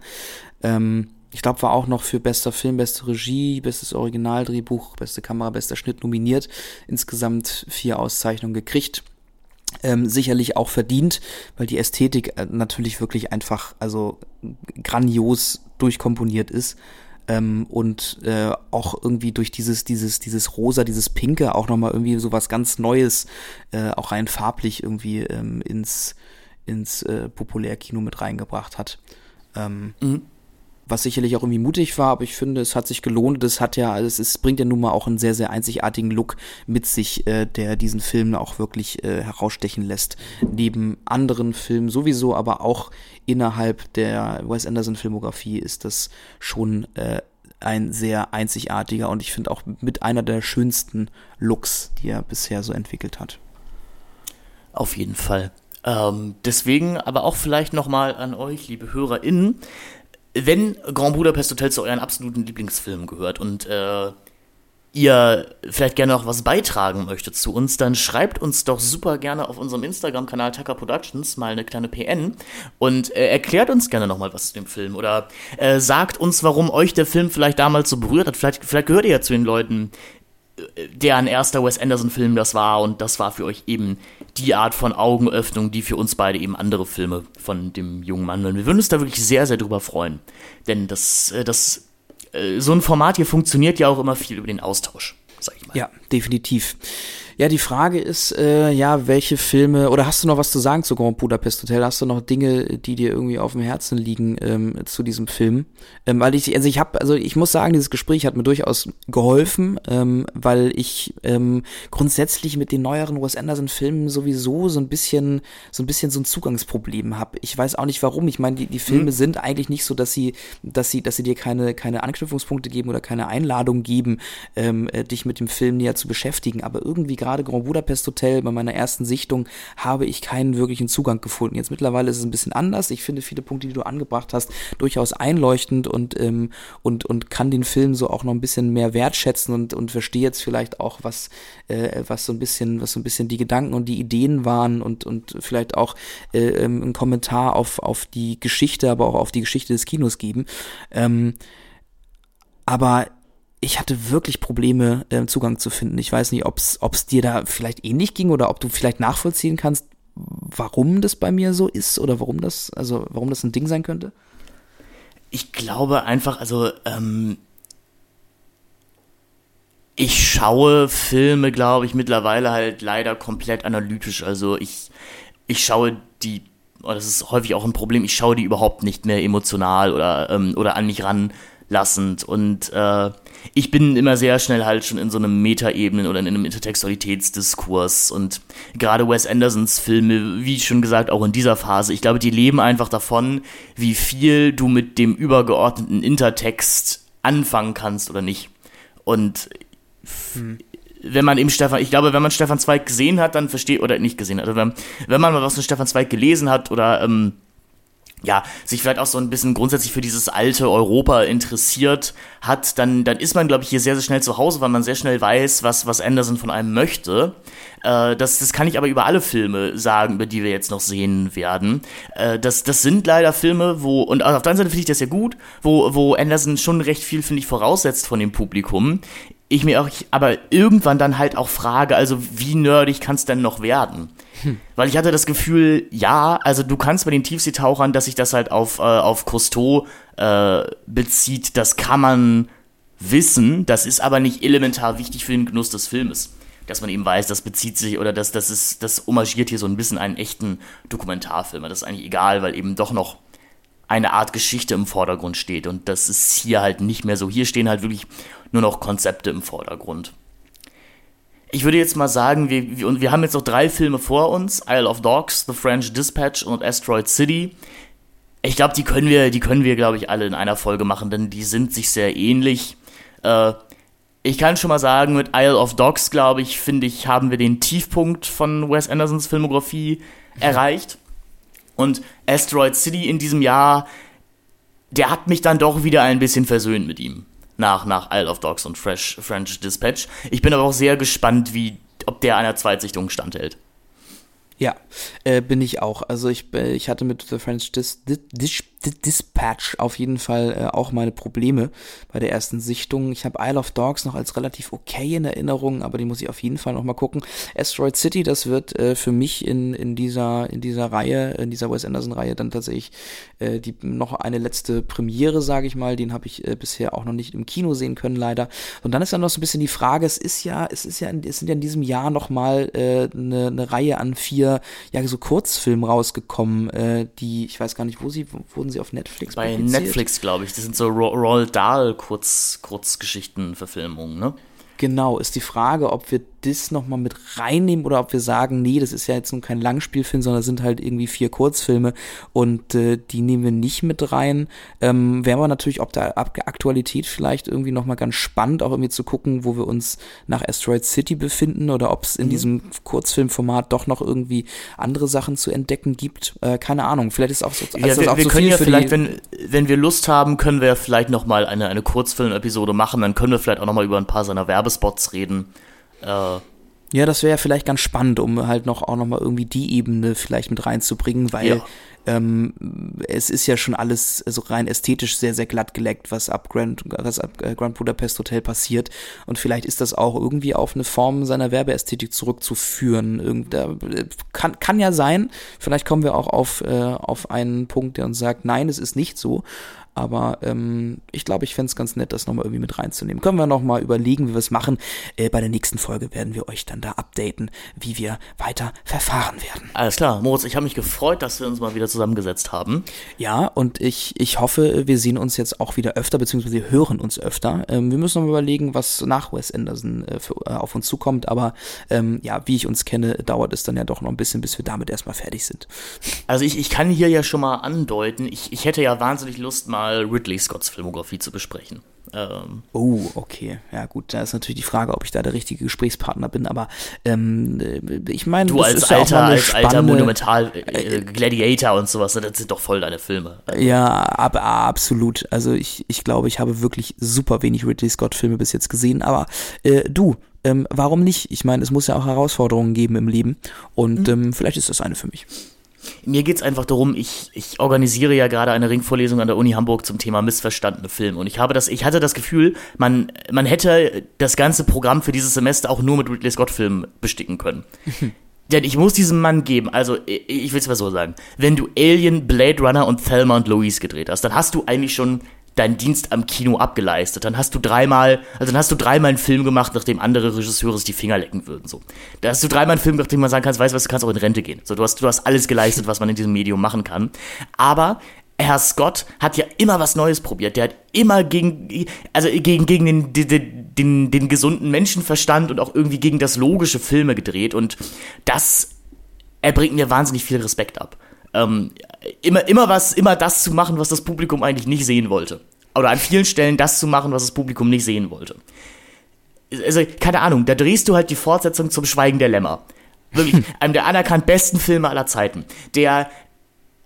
Ähm, ich glaube, war auch noch für bester Film, beste Regie, bestes Originaldrehbuch, beste Kamera, bester Schnitt nominiert. Insgesamt vier Auszeichnungen gekriegt. Ähm, sicherlich auch verdient, weil die Ästhetik äh, natürlich wirklich einfach, also grandios durchkomponiert ist. Ähm, und äh, auch irgendwie durch dieses, dieses, dieses Rosa, dieses Pinke auch nochmal irgendwie so was ganz Neues, äh, auch rein farblich irgendwie ähm, ins, ins äh, Populärkino mit reingebracht hat. Ähm, mhm was sicherlich auch irgendwie mutig war, aber ich finde, es hat sich gelohnt. Es hat ja, also es ist, bringt ja nun mal auch einen sehr, sehr einzigartigen Look mit sich, äh, der diesen Film auch wirklich äh, herausstechen lässt. Neben anderen Filmen sowieso, aber auch innerhalb der Wes Anderson Filmografie ist das schon äh, ein sehr einzigartiger und ich finde auch mit einer der schönsten Looks, die er bisher so entwickelt hat. Auf jeden Fall. Ähm, deswegen aber auch vielleicht nochmal an euch, liebe HörerInnen, wenn Grand Budapest Hotel zu euren absoluten Lieblingsfilmen gehört und äh, ihr vielleicht gerne noch was beitragen möchtet zu uns, dann schreibt uns doch super gerne auf unserem Instagram-Kanal Tucker Productions mal eine kleine PN und äh, erklärt uns gerne noch mal was zu dem Film oder äh, sagt uns, warum euch der Film vielleicht damals so berührt hat. Vielleicht, vielleicht gehört ihr ja zu den Leuten, deren erster Wes Anderson-Film das war und das war für euch eben die Art von Augenöffnung, die für uns beide eben andere Filme von dem jungen Mann waren. Wir würden uns da wirklich sehr, sehr drüber freuen. Denn das, äh, das, äh, so ein Format hier funktioniert ja auch immer viel über den Austausch, sag ich mal. Ja, definitiv. Ja, die Frage ist, äh, ja, welche Filme, oder hast du noch was zu sagen zu Grand Budapest Hotel? Hast du noch Dinge, die dir irgendwie auf dem Herzen liegen ähm, zu diesem Film? Ähm, weil ich, also ich habe, also ich muss sagen, dieses Gespräch hat mir durchaus geholfen, ähm, weil ich ähm, grundsätzlich mit den neueren Wes Anderson Filmen sowieso so ein bisschen, so ein bisschen so ein Zugangsproblem habe. Ich weiß auch nicht warum. Ich meine, die, die Filme mhm. sind eigentlich nicht so, dass sie, dass sie, dass sie dir keine, keine Anknüpfungspunkte geben oder keine Einladung geben, ähm, äh, dich mit dem Film näher zu beschäftigen. Aber irgendwie gerade Grand Budapest Hotel, bei meiner ersten Sichtung, habe ich keinen wirklichen Zugang gefunden. Jetzt mittlerweile ist es ein bisschen anders. Ich finde viele Punkte, die du angebracht hast, durchaus einleuchtend und, ähm, und, und kann den Film so auch noch ein bisschen mehr wertschätzen und, und verstehe jetzt vielleicht auch, was, äh, was so ein bisschen, was so ein bisschen die Gedanken und die Ideen waren und, und vielleicht auch äh, ähm, einen Kommentar auf, auf die Geschichte, aber auch auf die Geschichte des Kinos geben. Ähm, aber ich hatte wirklich Probleme, äh, Zugang zu finden. Ich weiß nicht, ob es dir da vielleicht ähnlich ging oder ob du vielleicht nachvollziehen kannst, warum das bei mir so ist oder warum das, also warum das ein Ding sein könnte. Ich glaube einfach, also ähm, ich schaue Filme, glaube ich, mittlerweile halt leider komplett analytisch. Also ich, ich schaue die, oh, das ist häufig auch ein Problem, ich schaue die überhaupt nicht mehr emotional oder, ähm, oder an mich ran lassend und äh, ich bin immer sehr schnell halt schon in so einem Metaebenen oder in einem Intertextualitätsdiskurs und gerade Wes Andersons Filme, wie schon gesagt, auch in dieser Phase, ich glaube, die leben einfach davon, wie viel du mit dem übergeordneten Intertext anfangen kannst oder nicht. Und hm. wenn man eben Stefan, ich glaube, wenn man Stefan Zweig gesehen hat, dann versteht, oder nicht gesehen hat, wenn, wenn man mal was von Stefan Zweig gelesen hat oder ähm, ja, sich vielleicht auch so ein bisschen grundsätzlich für dieses alte Europa interessiert hat, dann, dann ist man, glaube ich, hier sehr, sehr schnell zu Hause, weil man sehr schnell weiß, was, was Anderson von einem möchte. Äh, das, das kann ich aber über alle Filme sagen, über die wir jetzt noch sehen werden. Äh, das, das sind leider Filme, wo, und auf der einen Seite finde ich das ja gut, wo, wo Anderson schon recht viel, finde ich, voraussetzt von dem Publikum ich mir auch aber irgendwann dann halt auch frage, also wie nerdig kann es denn noch werden? Hm. Weil ich hatte das Gefühl, ja, also du kannst bei den Tiefseetauchern, dass sich das halt auf, äh, auf Cousteau äh, bezieht, das kann man wissen, das ist aber nicht elementar wichtig für den Genuss des Filmes. Dass man eben weiß, das bezieht sich oder das, das ist, das homagiert hier so ein bisschen einen echten Dokumentarfilm. Das ist eigentlich egal, weil eben doch noch eine Art Geschichte im Vordergrund steht. Und das ist hier halt nicht mehr so. Hier stehen halt wirklich nur noch Konzepte im Vordergrund ich würde jetzt mal sagen, wir, und wir haben jetzt noch drei Filme vor uns: Isle of Dogs, The French Dispatch und Asteroid City. Ich glaube, die können wir, die können wir, glaube ich, alle in einer Folge machen, denn die sind sich sehr ähnlich. Äh, ich kann schon mal sagen, mit Isle of Dogs, glaube ich, finde ich, haben wir den Tiefpunkt von Wes Andersons Filmografie erreicht. Und Asteroid City in diesem Jahr, der hat mich dann doch wieder ein bisschen versöhnt mit ihm nach, nach Isle of Dogs und Fresh, French Dispatch. Ich bin aber auch sehr gespannt, wie, ob der einer Zweitsichtung standhält. Ja, äh, bin ich auch. Also ich, äh, ich hatte mit The French Dis Dis Dispatch auf jeden Fall äh, auch meine Probleme bei der ersten Sichtung. Ich habe Isle of Dogs noch als relativ okay in Erinnerung, aber die muss ich auf jeden Fall noch mal gucken. Asteroid City, das wird äh, für mich in, in dieser in dieser Reihe, in dieser Wes Anderson Reihe dann tatsächlich äh, die noch eine letzte Premiere, sage ich mal. Den habe ich äh, bisher auch noch nicht im Kino sehen können leider. Und dann ist dann noch so ein bisschen die Frage, es ist ja es ist ja es sind ja in diesem Jahr noch mal äh, eine, eine Reihe an vier ja so Kurzfilmen rausgekommen, äh, die ich weiß gar nicht, wo sie wurden sie auf Netflix Bei? Netflix, glaube ich. Das sind so Roald Dahl Kurz, Kurzgeschichten-Verfilmungen, ne? Genau, ist die Frage, ob wir das nochmal mit reinnehmen oder ob wir sagen, nee, das ist ja jetzt nun kein Langspielfilm, sondern sind halt irgendwie vier Kurzfilme und äh, die nehmen wir nicht mit rein. Ähm, Wäre aber natürlich ob der Aktualität vielleicht irgendwie nochmal ganz spannend, auch irgendwie zu gucken, wo wir uns nach Asteroid City befinden oder ob es in mhm. diesem Kurzfilmformat doch noch irgendwie andere Sachen zu entdecken gibt. Äh, keine Ahnung, vielleicht ist auch so. Also ja, wir, auch wir so können ja vielleicht, wenn, wenn wir Lust haben, können wir vielleicht nochmal eine, eine Kurzfilm-Episode machen, dann können wir vielleicht auch nochmal über ein paar seiner Werbespots reden. Äh, ja, das wäre ja vielleicht ganz spannend, um halt noch auch noch mal irgendwie die Ebene vielleicht mit reinzubringen, weil ja. ähm, es ist ja schon alles also rein ästhetisch sehr sehr glatt geleckt, was ab Grand was ab äh, Grand Budapest Hotel passiert und vielleicht ist das auch irgendwie auf eine Form seiner Werbeästhetik zurückzuführen. Irgend, äh, kann kann ja sein. Vielleicht kommen wir auch auf äh, auf einen Punkt, der uns sagt, nein, es ist nicht so. Aber ähm, ich glaube, ich fände es ganz nett, das nochmal irgendwie mit reinzunehmen. Können wir nochmal überlegen, wie wir es machen. Äh, bei der nächsten Folge werden wir euch dann da updaten, wie wir weiter verfahren werden. Alles klar, Moritz, ich habe mich gefreut, dass wir uns mal wieder zusammengesetzt haben. Ja, und ich, ich hoffe, wir sehen uns jetzt auch wieder öfter, beziehungsweise hören uns öfter. Ähm, wir müssen noch mal überlegen, was nach Wes Anderson äh, für, äh, auf uns zukommt. Aber ähm, ja, wie ich uns kenne, dauert es dann ja doch noch ein bisschen, bis wir damit erstmal fertig sind. Also ich, ich kann hier ja schon mal andeuten, ich, ich hätte ja wahnsinnig Lust, mal mal Ridley Scotts Filmografie zu besprechen. Ähm, oh, okay. Ja, gut, da ist natürlich die Frage, ob ich da der richtige Gesprächspartner bin, aber ähm, ich meine, du als alter, ja als alter Monumental äh, Gladiator und sowas, das sind doch voll deine Filme. Ja, aber absolut. Also ich, ich glaube, ich habe wirklich super wenig Ridley Scott Filme bis jetzt gesehen, aber äh, du, ähm, warum nicht? Ich meine, es muss ja auch Herausforderungen geben im Leben und mhm. ähm, vielleicht ist das eine für mich. Mir geht es einfach darum, ich, ich organisiere ja gerade eine Ringvorlesung an der Uni Hamburg zum Thema missverstandene Filme. Und ich habe das, ich hatte das Gefühl, man, man hätte das ganze Programm für dieses Semester auch nur mit Ridley Scott-Filmen besticken können. Denn ich muss diesem Mann geben, also ich will es mal so sagen, wenn du Alien, Blade Runner und Thelma und Louise gedreht hast, dann hast du eigentlich schon deinen Dienst am Kino abgeleistet. Dann hast du dreimal, also dann hast du dreimal einen Film gemacht, nachdem andere Regisseure sich die Finger lecken würden. So. Da hast du dreimal einen Film, nachdem man sagen kann, weißt du was, du kannst auch in Rente gehen. So, du hast, du hast alles geleistet, was man in diesem Medium machen kann. Aber Herr Scott hat ja immer was Neues probiert. Der hat immer gegen, also gegen, gegen den, den, den, den gesunden Menschenverstand und auch irgendwie gegen das logische Filme gedreht. Und das erbringt mir wahnsinnig viel Respekt ab. Ähm, immer, immer was, immer das zu machen, was das Publikum eigentlich nicht sehen wollte. Oder an vielen Stellen das zu machen, was das Publikum nicht sehen wollte. Also, keine Ahnung, da drehst du halt die Fortsetzung zum Schweigen der Lämmer. Wirklich, einem der anerkannt besten Filme aller Zeiten. Der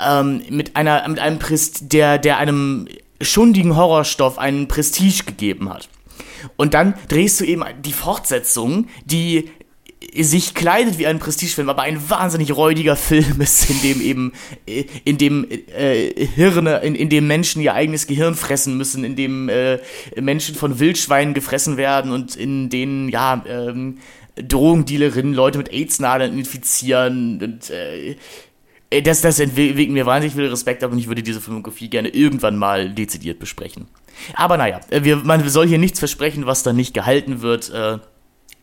ähm, mit einer, mit einem Prest, der, der einem schundigen Horrorstoff einen Prestige gegeben hat. Und dann drehst du eben die Fortsetzung, die sich kleidet wie ein Prestigefilm, aber ein wahnsinnig räudiger Film ist, in dem eben, in dem äh, Hirne, in, in dem Menschen ihr eigenes Gehirn fressen müssen, in dem äh, Menschen von Wildschweinen gefressen werden und in denen, ja, ähm, Drogendealerinnen Leute mit AIDS-Nadeln infizieren und äh, äh, das, das entwegt mir wahnsinnig viel Respekt ab und ich würde diese Filmografie gerne irgendwann mal dezidiert besprechen. Aber naja, äh, wir, man soll hier nichts versprechen, was dann nicht gehalten wird. Äh,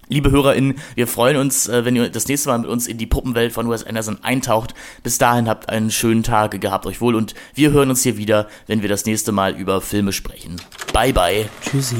liebe HörerInnen, wir freuen uns, äh, wenn ihr das nächste Mal mit uns in die Puppenwelt von Wes Anderson eintaucht. Bis dahin habt einen schönen Tag, gehabt euch wohl und wir hören uns hier wieder, wenn wir das nächste Mal über Filme sprechen. Bye bye. Tschüssi.